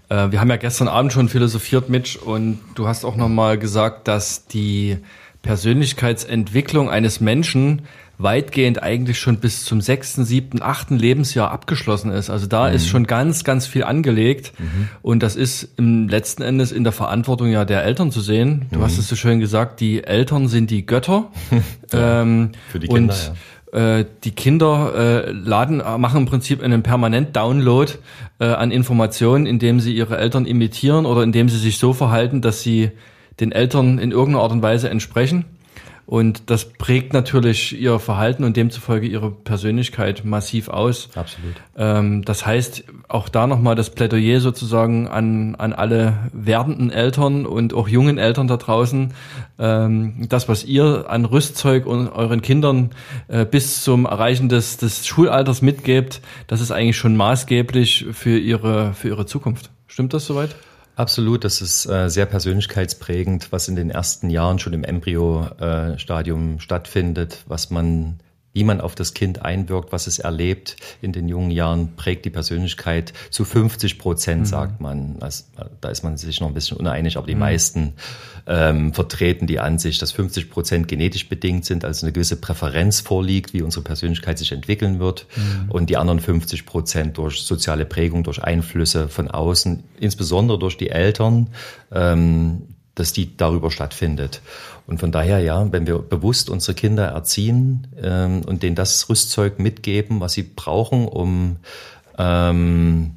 Äh, wir haben ja gestern Abend schon philosophiert, Mitch, und du hast auch nochmal gesagt, dass die Persönlichkeitsentwicklung eines Menschen weitgehend eigentlich schon bis zum sechsten, siebten, achten Lebensjahr abgeschlossen ist. Also da mhm. ist schon ganz, ganz viel angelegt. Mhm. Und das ist im letzten Endes in der Verantwortung ja der Eltern zu sehen. Du mhm. hast es so schön gesagt, die Eltern sind die Götter. [LAUGHS] ja, [LAUGHS] ähm, für die Kinder, und, ja. Äh, die Kinder äh, laden, machen im Prinzip einen permanent Download äh, an Informationen, indem sie ihre Eltern imitieren oder indem sie sich so verhalten, dass sie den Eltern in irgendeiner Art und Weise entsprechen. Und das prägt natürlich ihr Verhalten und demzufolge ihre Persönlichkeit massiv aus. Absolut. Ähm, das heißt, auch da nochmal das Plädoyer sozusagen an, an alle werdenden Eltern und auch jungen Eltern da draußen. Ähm, das, was ihr an Rüstzeug und euren Kindern äh, bis zum Erreichen des, des Schulalters mitgebt, das ist eigentlich schon maßgeblich für ihre, für ihre Zukunft. Stimmt das soweit? Absolut, das ist äh, sehr persönlichkeitsprägend, was in den ersten Jahren schon im Embryo-Stadium stattfindet, was man wie man auf das Kind einwirkt, was es erlebt in den jungen Jahren, prägt die Persönlichkeit zu 50 Prozent, mhm. sagt man. Also, da ist man sich noch ein bisschen uneinig, aber die mhm. meisten ähm, vertreten die Ansicht, dass 50 Prozent genetisch bedingt sind, also eine gewisse Präferenz vorliegt, wie unsere Persönlichkeit sich entwickeln wird. Mhm. Und die anderen 50 Prozent durch soziale Prägung, durch Einflüsse von außen, insbesondere durch die Eltern, ähm, dass die darüber stattfindet. Und von daher, ja, wenn wir bewusst unsere Kinder erziehen ähm, und denen das Rüstzeug mitgeben, was sie brauchen, um, ähm,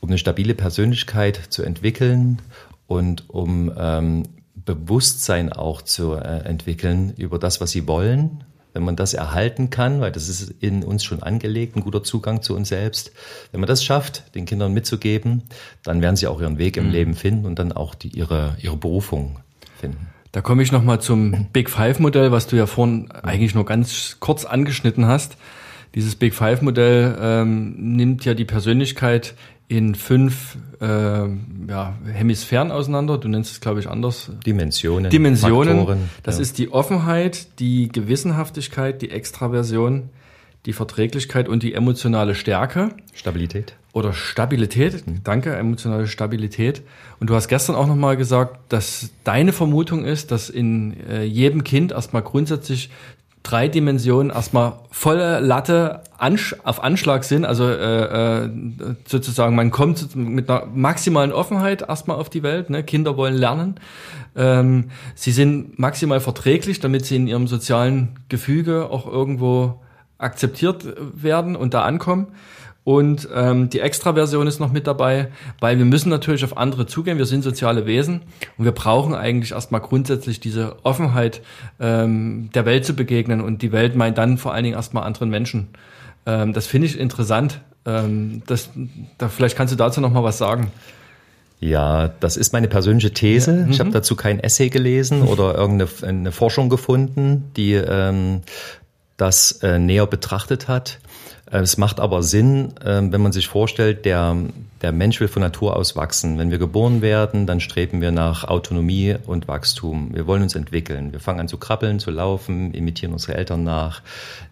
um eine stabile Persönlichkeit zu entwickeln und um ähm, Bewusstsein auch zu äh, entwickeln über das, was sie wollen, wenn man das erhalten kann, weil das ist in uns schon angelegt, ein guter Zugang zu uns selbst. Wenn man das schafft, den Kindern mitzugeben, dann werden sie auch ihren Weg im mhm. Leben finden und dann auch die, ihre, ihre Berufung finden. Da komme ich nochmal zum Big Five Modell, was du ja vorhin eigentlich nur ganz kurz angeschnitten hast. Dieses Big Five Modell ähm, nimmt ja die Persönlichkeit in fünf äh, ja, Hemisphären auseinander. Du nennst es, glaube ich, anders. Dimensionen. Dimensionen. Faktoren, das ja. ist die Offenheit, die Gewissenhaftigkeit, die Extraversion, die Verträglichkeit und die emotionale Stärke. Stabilität. Oder Stabilität, mhm. danke, emotionale Stabilität. Und du hast gestern auch nochmal gesagt, dass deine Vermutung ist, dass in äh, jedem Kind erstmal grundsätzlich drei Dimensionen erstmal volle Latte ansch auf Anschlag sind. Also äh, äh, sozusagen, man kommt mit einer maximalen Offenheit erstmal auf die Welt. Ne? Kinder wollen lernen. Ähm, sie sind maximal verträglich, damit sie in ihrem sozialen Gefüge auch irgendwo akzeptiert werden und da ankommen. Und ähm, die Extraversion ist noch mit dabei, weil wir müssen natürlich auf andere zugehen. Wir sind soziale Wesen und wir brauchen eigentlich erstmal grundsätzlich diese Offenheit, ähm, der Welt zu begegnen. Und die Welt meint dann vor allen Dingen erstmal anderen Menschen. Ähm, das finde ich interessant. Ähm, das, da, vielleicht kannst du dazu noch mal was sagen. Ja, das ist meine persönliche These. Ja, ich habe mhm. dazu kein Essay gelesen oder irgendeine Forschung gefunden, die ähm, das äh, näher betrachtet hat. Äh, es macht aber Sinn, ähm, wenn man sich vorstellt, der, der Mensch will von Natur aus wachsen. Wenn wir geboren werden, dann streben wir nach Autonomie und Wachstum. Wir wollen uns entwickeln. Wir fangen an zu krabbeln, zu laufen, imitieren unsere Eltern nach,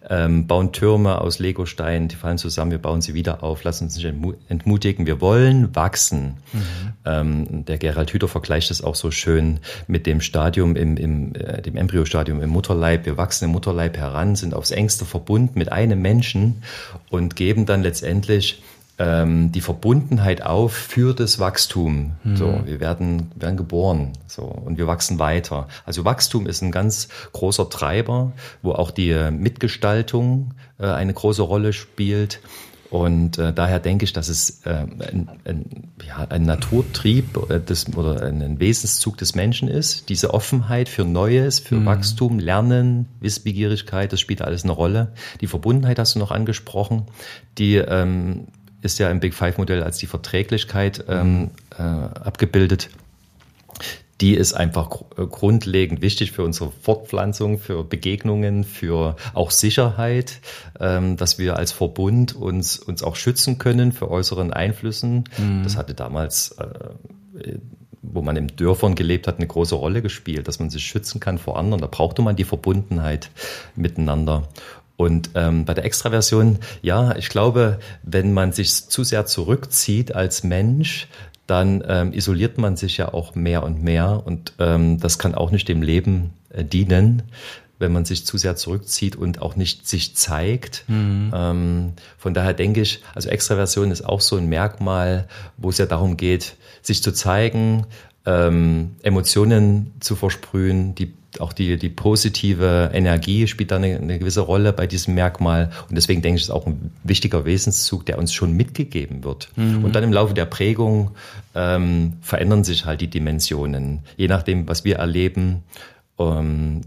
ähm, bauen Türme aus Legosteinen, die fallen zusammen, wir bauen sie wieder auf, lassen uns nicht entmutigen. Wir wollen wachsen. Mhm. Ähm, der Gerald Hüther vergleicht es auch so schön mit dem Stadium im, im äh, dem Embryostadium im Mutterleib. Wir wachsen im Mutterleib heran, sind aufs engste verbunden mit einem Menschen und geben dann letztendlich ähm, die Verbundenheit auf für das Wachstum. Mhm. So, wir werden, werden geboren, so, und wir wachsen weiter. Also Wachstum ist ein ganz großer Treiber, wo auch die Mitgestaltung äh, eine große Rolle spielt. Und äh, daher denke ich, dass es äh, ein, ein, ja, ein Naturtrieb äh, des, oder ein Wesenszug des Menschen ist. Diese Offenheit für Neues, für mhm. Wachstum, Lernen, Wissbegierigkeit, das spielt alles eine Rolle. Die Verbundenheit hast du noch angesprochen, die ähm, ist ja im Big Five Modell als die Verträglichkeit ähm, äh, abgebildet. Die ist einfach gr äh, grundlegend wichtig für unsere Fortpflanzung, für Begegnungen, für auch Sicherheit, ähm, dass wir als Verbund uns, uns auch schützen können für äußeren Einflüssen. Mhm. Das hatte damals äh, wo man in Dörfern gelebt hat, eine große Rolle gespielt, dass man sich schützen kann vor anderen. Da brauchte man die Verbundenheit miteinander. Und ähm, bei der Extraversion, ja, ich glaube, wenn man sich zu sehr zurückzieht als Mensch, dann ähm, isoliert man sich ja auch mehr und mehr und ähm, das kann auch nicht dem Leben äh, dienen, wenn man sich zu sehr zurückzieht und auch nicht sich zeigt. Mhm. Ähm, von daher denke ich, also Extraversion ist auch so ein Merkmal, wo es ja darum geht, sich zu zeigen, ähm, Emotionen zu versprühen, die auch die, die positive Energie spielt da eine, eine gewisse Rolle bei diesem Merkmal. Und deswegen denke ich, ist auch ein wichtiger Wesenszug, der uns schon mitgegeben wird. Mhm. Und dann im Laufe der Prägung ähm, verändern sich halt die Dimensionen. Je nachdem, was wir erleben, ähm,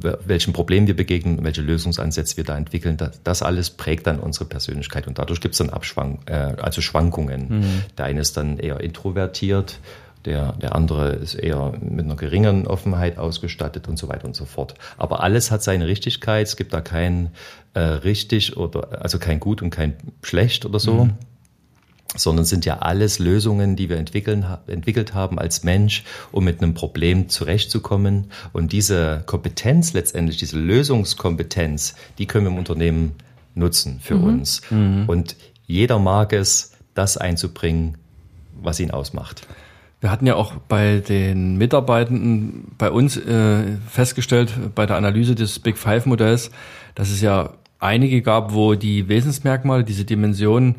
welchen Problemen wir begegnen, welche Lösungsansätze wir da entwickeln, das, das alles prägt dann unsere Persönlichkeit. Und dadurch gibt es dann Abschwank, äh, also Schwankungen. Mhm. Der eine ist dann eher introvertiert, der, der andere ist eher mit einer geringeren Offenheit ausgestattet und so weiter und so fort. Aber alles hat seine Richtigkeit. Es gibt da kein äh, richtig oder also kein gut und kein schlecht oder so. Mhm. Sondern sind ja alles Lösungen, die wir entwickeln, entwickelt haben als Mensch, um mit einem Problem zurechtzukommen. Und diese Kompetenz letztendlich, diese Lösungskompetenz, die können wir im Unternehmen nutzen für mhm. uns. Mhm. Und jeder mag es, das einzubringen, was ihn ausmacht. Wir hatten ja auch bei den Mitarbeitenden bei uns äh, festgestellt, bei der Analyse des Big Five Modells, dass es ja einige gab, wo die Wesensmerkmale, diese Dimensionen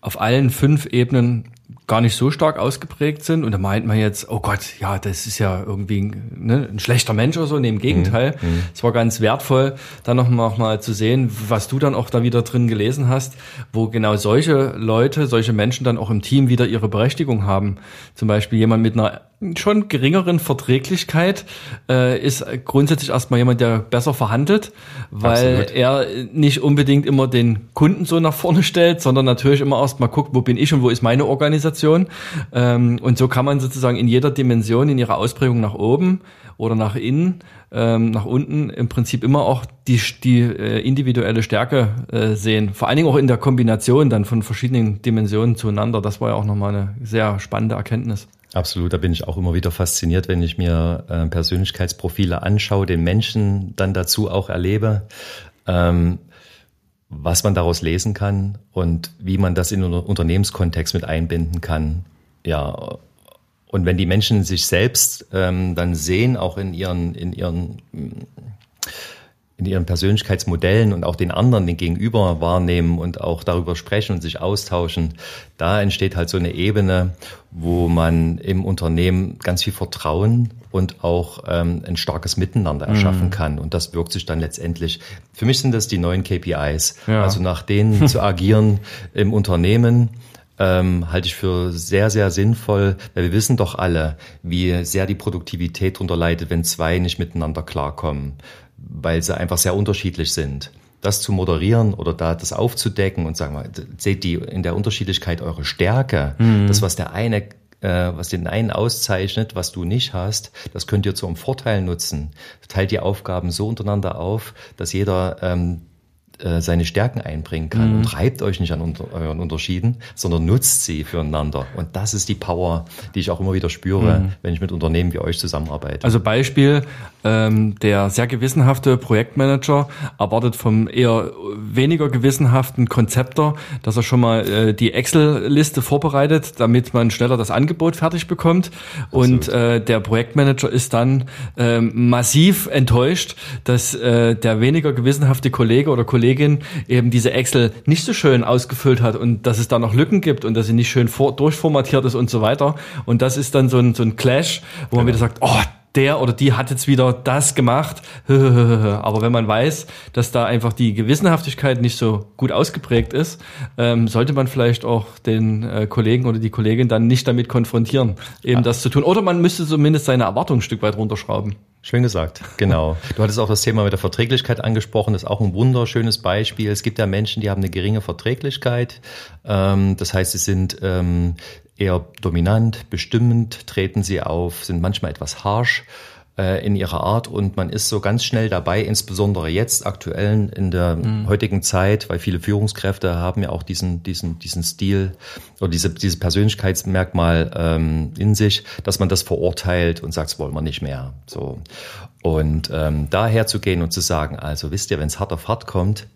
auf allen fünf Ebenen gar nicht so stark ausgeprägt sind. Und da meint man jetzt, oh Gott, ja, das ist ja irgendwie ne, ein schlechter Mensch oder so. Nee, im Gegenteil. Mhm. mhm. Es war ganz wertvoll, dann noch mal, noch mal zu sehen, was du dann auch da wieder drin gelesen hast, wo genau solche Leute, solche Menschen dann auch im Team wieder ihre Berechtigung haben. Zum Beispiel jemand mit einer schon geringeren Verträglichkeit äh, ist grundsätzlich erstmal jemand, der besser verhandelt, weil Absolut. er nicht unbedingt immer den Kunden so nach vorne stellt, sondern natürlich immer erstmal guckt, wo bin ich und wo ist meine Organisation. Ähm, und so kann man sozusagen in jeder Dimension, in ihrer Ausprägung nach oben oder nach innen, ähm, nach unten im Prinzip immer auch die, die äh, individuelle Stärke äh, sehen. Vor allen Dingen auch in der Kombination dann von verschiedenen Dimensionen zueinander. Das war ja auch nochmal eine sehr spannende Erkenntnis. Absolut, da bin ich auch immer wieder fasziniert, wenn ich mir äh, Persönlichkeitsprofile anschaue, den Menschen dann dazu auch erlebe, ähm, was man daraus lesen kann und wie man das in einen Unternehmenskontext mit einbinden kann. Ja, und wenn die Menschen sich selbst ähm, dann sehen, auch in ihren, in ihren in ihren Persönlichkeitsmodellen und auch den anderen, den Gegenüber wahrnehmen und auch darüber sprechen und sich austauschen, da entsteht halt so eine Ebene, wo man im Unternehmen ganz viel Vertrauen und auch ähm, ein starkes Miteinander erschaffen mhm. kann. Und das wirkt sich dann letztendlich, für mich sind das die neuen KPIs. Ja. Also nach denen zu [LAUGHS] agieren im Unternehmen, ähm, halte ich für sehr, sehr sinnvoll, weil wir wissen doch alle, wie sehr die Produktivität darunter leidet, wenn zwei nicht miteinander klarkommen weil sie einfach sehr unterschiedlich sind. Das zu moderieren oder da das aufzudecken und sagen wir, seht die in der Unterschiedlichkeit eure Stärke, mhm. das, was der eine äh, was den einen auszeichnet, was du nicht hast, das könnt ihr zum Vorteil nutzen. Teilt die Aufgaben so untereinander auf, dass jeder ähm, äh, seine Stärken einbringen kann. Mhm. Und reibt euch nicht an unter, euren Unterschieden, sondern nutzt sie füreinander. Und das ist die Power, die ich auch immer wieder spüre, mhm. wenn ich mit Unternehmen wie euch zusammenarbeite. Also Beispiel, ähm, der sehr gewissenhafte Projektmanager erwartet vom eher weniger gewissenhaften Konzepter, dass er schon mal äh, die Excel-Liste vorbereitet, damit man schneller das Angebot fertig bekommt. Und äh, der Projektmanager ist dann äh, massiv enttäuscht, dass äh, der weniger gewissenhafte Kollege oder Kollegin eben diese Excel nicht so schön ausgefüllt hat und dass es da noch Lücken gibt und dass sie nicht schön vor, durchformatiert ist und so weiter. Und das ist dann so ein, so ein Clash, wo man genau. wieder sagt, oh, der oder die hat jetzt wieder das gemacht. [LAUGHS] Aber wenn man weiß, dass da einfach die Gewissenhaftigkeit nicht so gut ausgeprägt ist, ähm, sollte man vielleicht auch den äh, Kollegen oder die Kollegin dann nicht damit konfrontieren, eben ja. das zu tun. Oder man müsste zumindest seine Erwartungen ein Stück weit runterschrauben. Schön gesagt, genau. Du hattest auch das Thema mit der Verträglichkeit angesprochen, das ist auch ein wunderschönes Beispiel. Es gibt ja Menschen, die haben eine geringe Verträglichkeit. Ähm, das heißt, sie sind ähm, eher dominant, bestimmend treten sie auf, sind manchmal etwas harsh äh, in ihrer Art und man ist so ganz schnell dabei, insbesondere jetzt aktuell in der mhm. heutigen Zeit, weil viele Führungskräfte haben ja auch diesen, diesen, diesen Stil oder diese, dieses Persönlichkeitsmerkmal ähm, in sich, dass man das verurteilt und sagt, das wollen wir nicht mehr. So. Und ähm, daher zu gehen und zu sagen, also wisst ihr, wenn es hart auf hart kommt,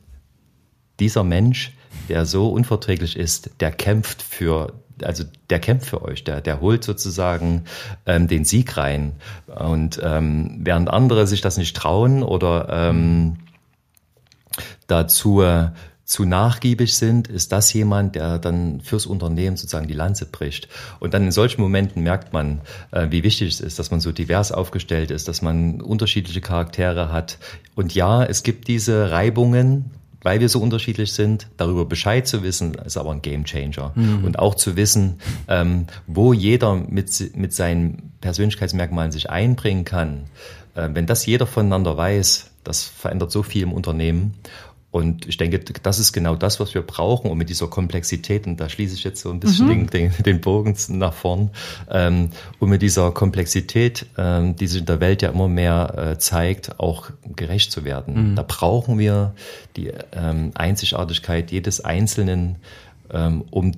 dieser Mensch, der so unverträglich ist, der kämpft für also der kämpft für euch, der, der holt sozusagen ähm, den Sieg rein. Und ähm, während andere sich das nicht trauen oder ähm, dazu äh, zu nachgiebig sind, ist das jemand, der dann fürs Unternehmen sozusagen die Lanze bricht. Und dann in solchen Momenten merkt man, äh, wie wichtig es ist, dass man so divers aufgestellt ist, dass man unterschiedliche Charaktere hat. Und ja, es gibt diese Reibungen, weil wir so unterschiedlich sind, darüber Bescheid zu wissen, ist aber ein Gamechanger. Mhm. Und auch zu wissen, ähm, wo jeder mit, mit seinen Persönlichkeitsmerkmalen sich einbringen kann. Äh, wenn das jeder voneinander weiß, das verändert so viel im Unternehmen. Und ich denke, das ist genau das, was wir brauchen, um mit dieser Komplexität, und da schließe ich jetzt so ein bisschen mhm. den, den, Bogen nach vorn, ähm, um mit dieser Komplexität, ähm, die sich in der Welt ja immer mehr äh, zeigt, auch gerecht zu werden. Mhm. Da brauchen wir die ähm, Einzigartigkeit jedes Einzelnen, ähm, um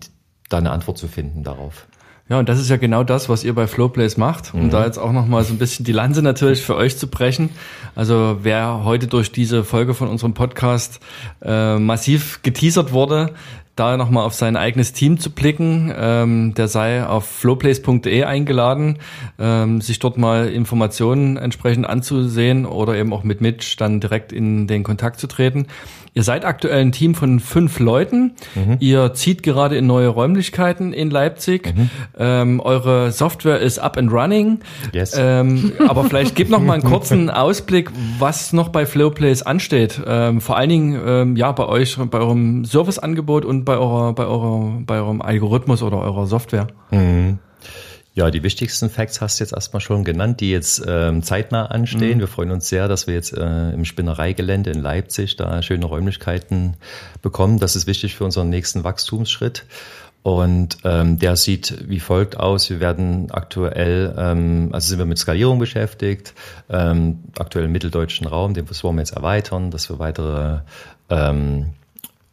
da eine Antwort zu finden darauf. Ja, und das ist ja genau das, was ihr bei Flowplays macht, um mhm. da jetzt auch nochmal so ein bisschen die Lanze natürlich für euch zu brechen. Also wer heute durch diese Folge von unserem Podcast äh, massiv geteasert wurde, da nochmal auf sein eigenes Team zu blicken. Ähm, der sei auf flowplace.de eingeladen, ähm, sich dort mal Informationen entsprechend anzusehen oder eben auch mit Mitch dann direkt in den Kontakt zu treten. Ihr seid aktuell ein Team von fünf Leuten. Mhm. Ihr zieht gerade in neue Räumlichkeiten in Leipzig. Mhm. Ähm, eure Software ist up and running. Yes. Ähm, [LAUGHS] aber vielleicht gebt noch mal einen kurzen Ausblick, was noch bei Flowplace ansteht. Ähm, vor allen Dingen ähm, ja bei euch, bei eurem Serviceangebot und bei eurer, bei eurer, bei eurem Algorithmus oder eurer Software. Mhm. Ja, die wichtigsten Facts hast du jetzt erstmal schon genannt, die jetzt ähm, zeitnah anstehen. Mhm. Wir freuen uns sehr, dass wir jetzt äh, im Spinnereigelände in Leipzig da schöne Räumlichkeiten bekommen. Das ist wichtig für unseren nächsten Wachstumsschritt. Und ähm, der sieht wie folgt aus. Wir werden aktuell, ähm, also sind wir mit Skalierung beschäftigt, ähm, aktuell im mitteldeutschen Raum, den wollen wir jetzt erweitern, dass wir weitere ähm,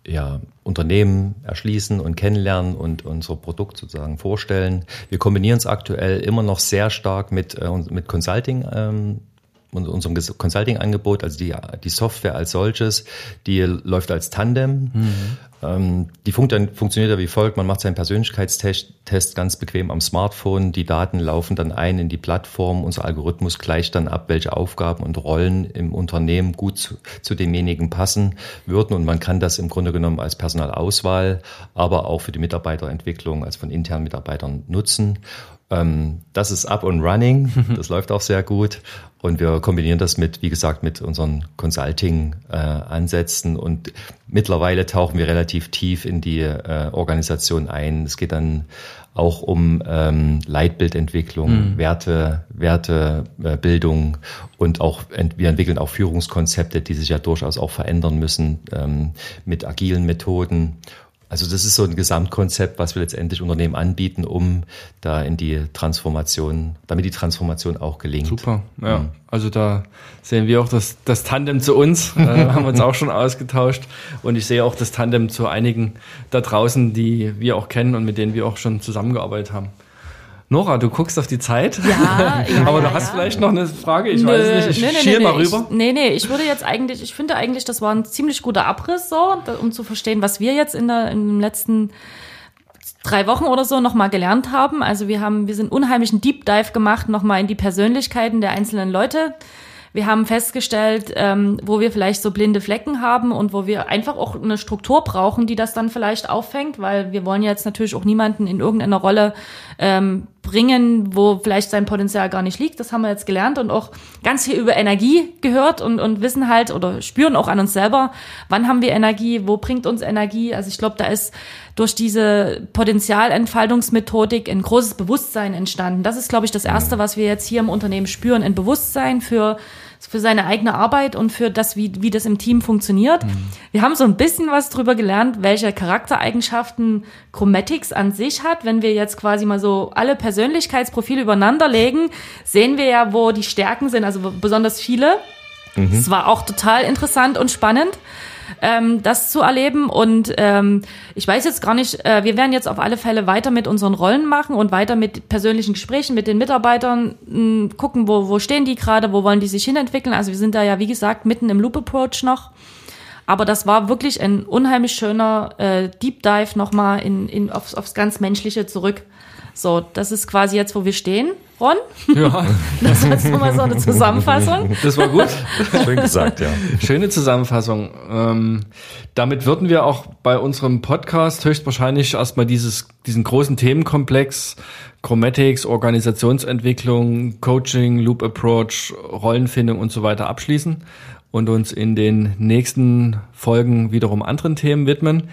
ja, Unternehmen erschließen und kennenlernen und unser Produkt sozusagen vorstellen. Wir kombinieren es aktuell immer noch sehr stark mit, äh, mit Consulting. Ähm, unserem Consulting-Angebot, also die, die Software als solches, die läuft als Tandem. Mhm. Ähm, die funkt dann, funktioniert ja wie folgt. Man macht seinen Persönlichkeitstest ganz bequem am Smartphone. Die Daten laufen dann ein in die Plattform. Unser Algorithmus gleicht dann ab, welche Aufgaben und Rollen im Unternehmen gut zu, zu demjenigen passen würden. Und man kann das im Grunde genommen als Personalauswahl, aber auch für die Mitarbeiterentwicklung, als von internen Mitarbeitern nutzen. Ähm, das ist up and running. [LAUGHS] Das läuft auch sehr gut. Und wir kombinieren das mit, wie gesagt, mit unseren Consulting-Ansätzen. Äh, und mittlerweile tauchen wir relativ tief in die äh, Organisation ein. Es geht dann auch um ähm, Leitbildentwicklung, mhm. Werte, Wertebildung äh, und auch wir entwickeln auch Führungskonzepte, die sich ja durchaus auch verändern müssen ähm, mit agilen Methoden Also das ist so ein Gesamtkonzept, was wir letztendlich Unternehmen anbieten, um da in die Transformation, damit die Transformation auch gelingt. Super, ja. Mhm. Also da sehen wir auch das, das Tandem zu uns, [LAUGHS] äh, haben uns auch schon ausgetauscht und ich sehe auch das Tandem zu einigen da draußen, die wir auch kennen und mit denen wir auch schon zusammengearbeitet haben. Nora, du guckst auf die Zeit. Ja, [LAUGHS] ja aber du ja, hast ja. vielleicht noch eine Frage. Ich nö, weiß nicht. Ich nö, schiel nö, mal rüber. Ich, nee, nee, ich würde jetzt eigentlich, ich finde eigentlich, das war ein ziemlich guter Abriss, so, um zu verstehen, was wir jetzt in der, in den letzten drei Wochen oder so nochmal gelernt haben. Also wir haben, wir sind unheimlichen Deep Dive gemacht, nochmal in die Persönlichkeiten der einzelnen Leute. Wir haben festgestellt, ähm, wo wir vielleicht so blinde Flecken haben und wo wir einfach auch eine Struktur brauchen, die das dann vielleicht auffängt, weil wir wollen jetzt natürlich auch niemanden in irgendeiner Rolle ähm, bringen, wo vielleicht sein Potenzial gar nicht liegt. Das haben wir jetzt gelernt und auch ganz viel über Energie gehört und, und wissen halt oder spüren auch an uns selber, wann haben wir Energie, wo bringt uns Energie. Also ich glaube, da ist durch diese Potenzialentfaltungsmethodik ein großes Bewusstsein entstanden. Das ist, glaube ich, das Erste, was wir jetzt hier im Unternehmen spüren, ein Bewusstsein für für seine eigene Arbeit und für das, wie, wie das im Team funktioniert. Mhm. Wir haben so ein bisschen was drüber gelernt, welche Charaktereigenschaften Chromatics an sich hat. Wenn wir jetzt quasi mal so alle Persönlichkeitsprofile übereinander legen, sehen wir ja, wo die Stärken sind, also besonders viele. Es mhm. war auch total interessant und spannend ähm, das zu erleben. Und ähm, ich weiß jetzt gar nicht, äh, wir werden jetzt auf alle Fälle weiter mit unseren Rollen machen und weiter mit persönlichen Gesprächen mit den Mitarbeitern mh, gucken, wo, wo stehen die gerade, wo wollen die sich hinentwickeln. Also wir sind da ja, wie gesagt, mitten im Loop Approach noch. Aber das war wirklich ein unheimlich schöner äh, Deep Dive nochmal in, in, aufs, aufs ganz Menschliche zurück. So, das ist quasi jetzt, wo wir stehen. Ron? Ja. [LAUGHS] Das war jetzt nochmal so eine Zusammenfassung. Das war gut. Schön gesagt, ja. Schöne Zusammenfassung. Ähm, damit würden wir auch bei unserem Podcast höchstwahrscheinlich erstmal dieses, diesen großen Themenkomplex Chromatics, Organisationsentwicklung, Coaching, Loop Approach, Rollenfindung und so weiter abschließen und uns in den nächsten Folgen wiederum anderen Themen widmen.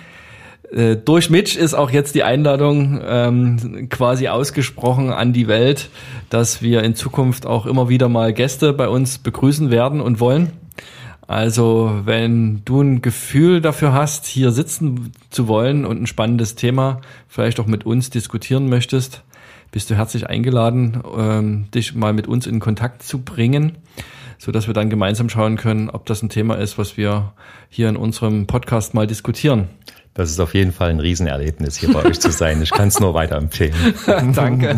Äh, durch Mitch ist auch jetzt die Einladung ähm, quasi ausgesprochen an die Welt, dass wir in Zukunft auch immer wieder mal Gäste bei uns begrüßen werden und wollen. Also wenn du ein Gefühl dafür hast, hier sitzen zu wollen und ein spannendes Thema vielleicht auch mit uns diskutieren möchtest, bist du herzlich eingeladen, ähm, dich mal mit uns in Kontakt zu bringen, so dass wir dann gemeinsam schauen können, ob das ein Thema ist, was wir hier in unserem Podcast mal diskutieren. Das ist auf jeden Fall ein Riesenerlebnis, hier bei euch zu sein. Ich kann es nur weiterempfehlen. [LAUGHS] Danke.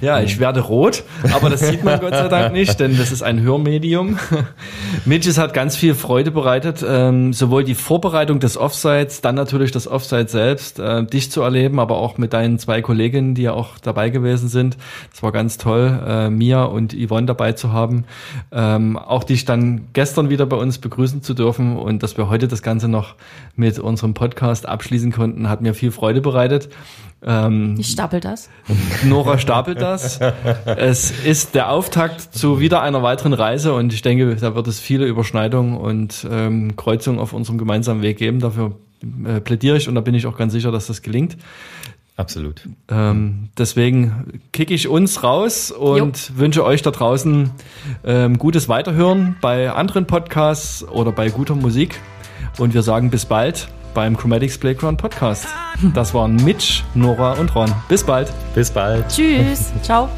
ja, ich werde rot, aber das sieht man Gott sei Dank nicht, denn das ist ein Hörmedium. Mitches hat ganz viel Freude bereitet, ähm, sowohl die Vorbereitung des Offsites, dann natürlich das Offsite selbst, äh, dich zu erleben, aber auch mit deinen zwei Kolleginnen, die ja auch dabei gewesen sind. Das war ganz toll, äh, Mia und Yvonne dabei zu haben. Ähm, auch dich dann gestern wieder bei uns begrüßen zu dürfen und dass wir heute das Ganze noch mit unserem Podcast abschließen konnten, hat mir viel Freude bereitet. Ähm, ich stapel das. Nora stapelt das. es ist der Auftakt zu wieder einer weiteren Reise und ich denke, da wird es viele Überschneidungen und ähm, Kreuzungen auf unserem gemeinsamen Weg geben. Dafür äh, plädiere ich und da bin ich auch ganz sicher, dass das gelingt. Absolut. Ähm, deswegen kicke ich uns raus und jo. wünsche euch da draußen ähm, gutes Weiterhören bei anderen Podcasts oder bei guter Musik. Und wir sagen bis bald beim Chromatics Playground Podcast. Das waren Mitch, Nora und Ron. Bis bald. Bis bald. Tschüss. [LAUGHS] Ciao.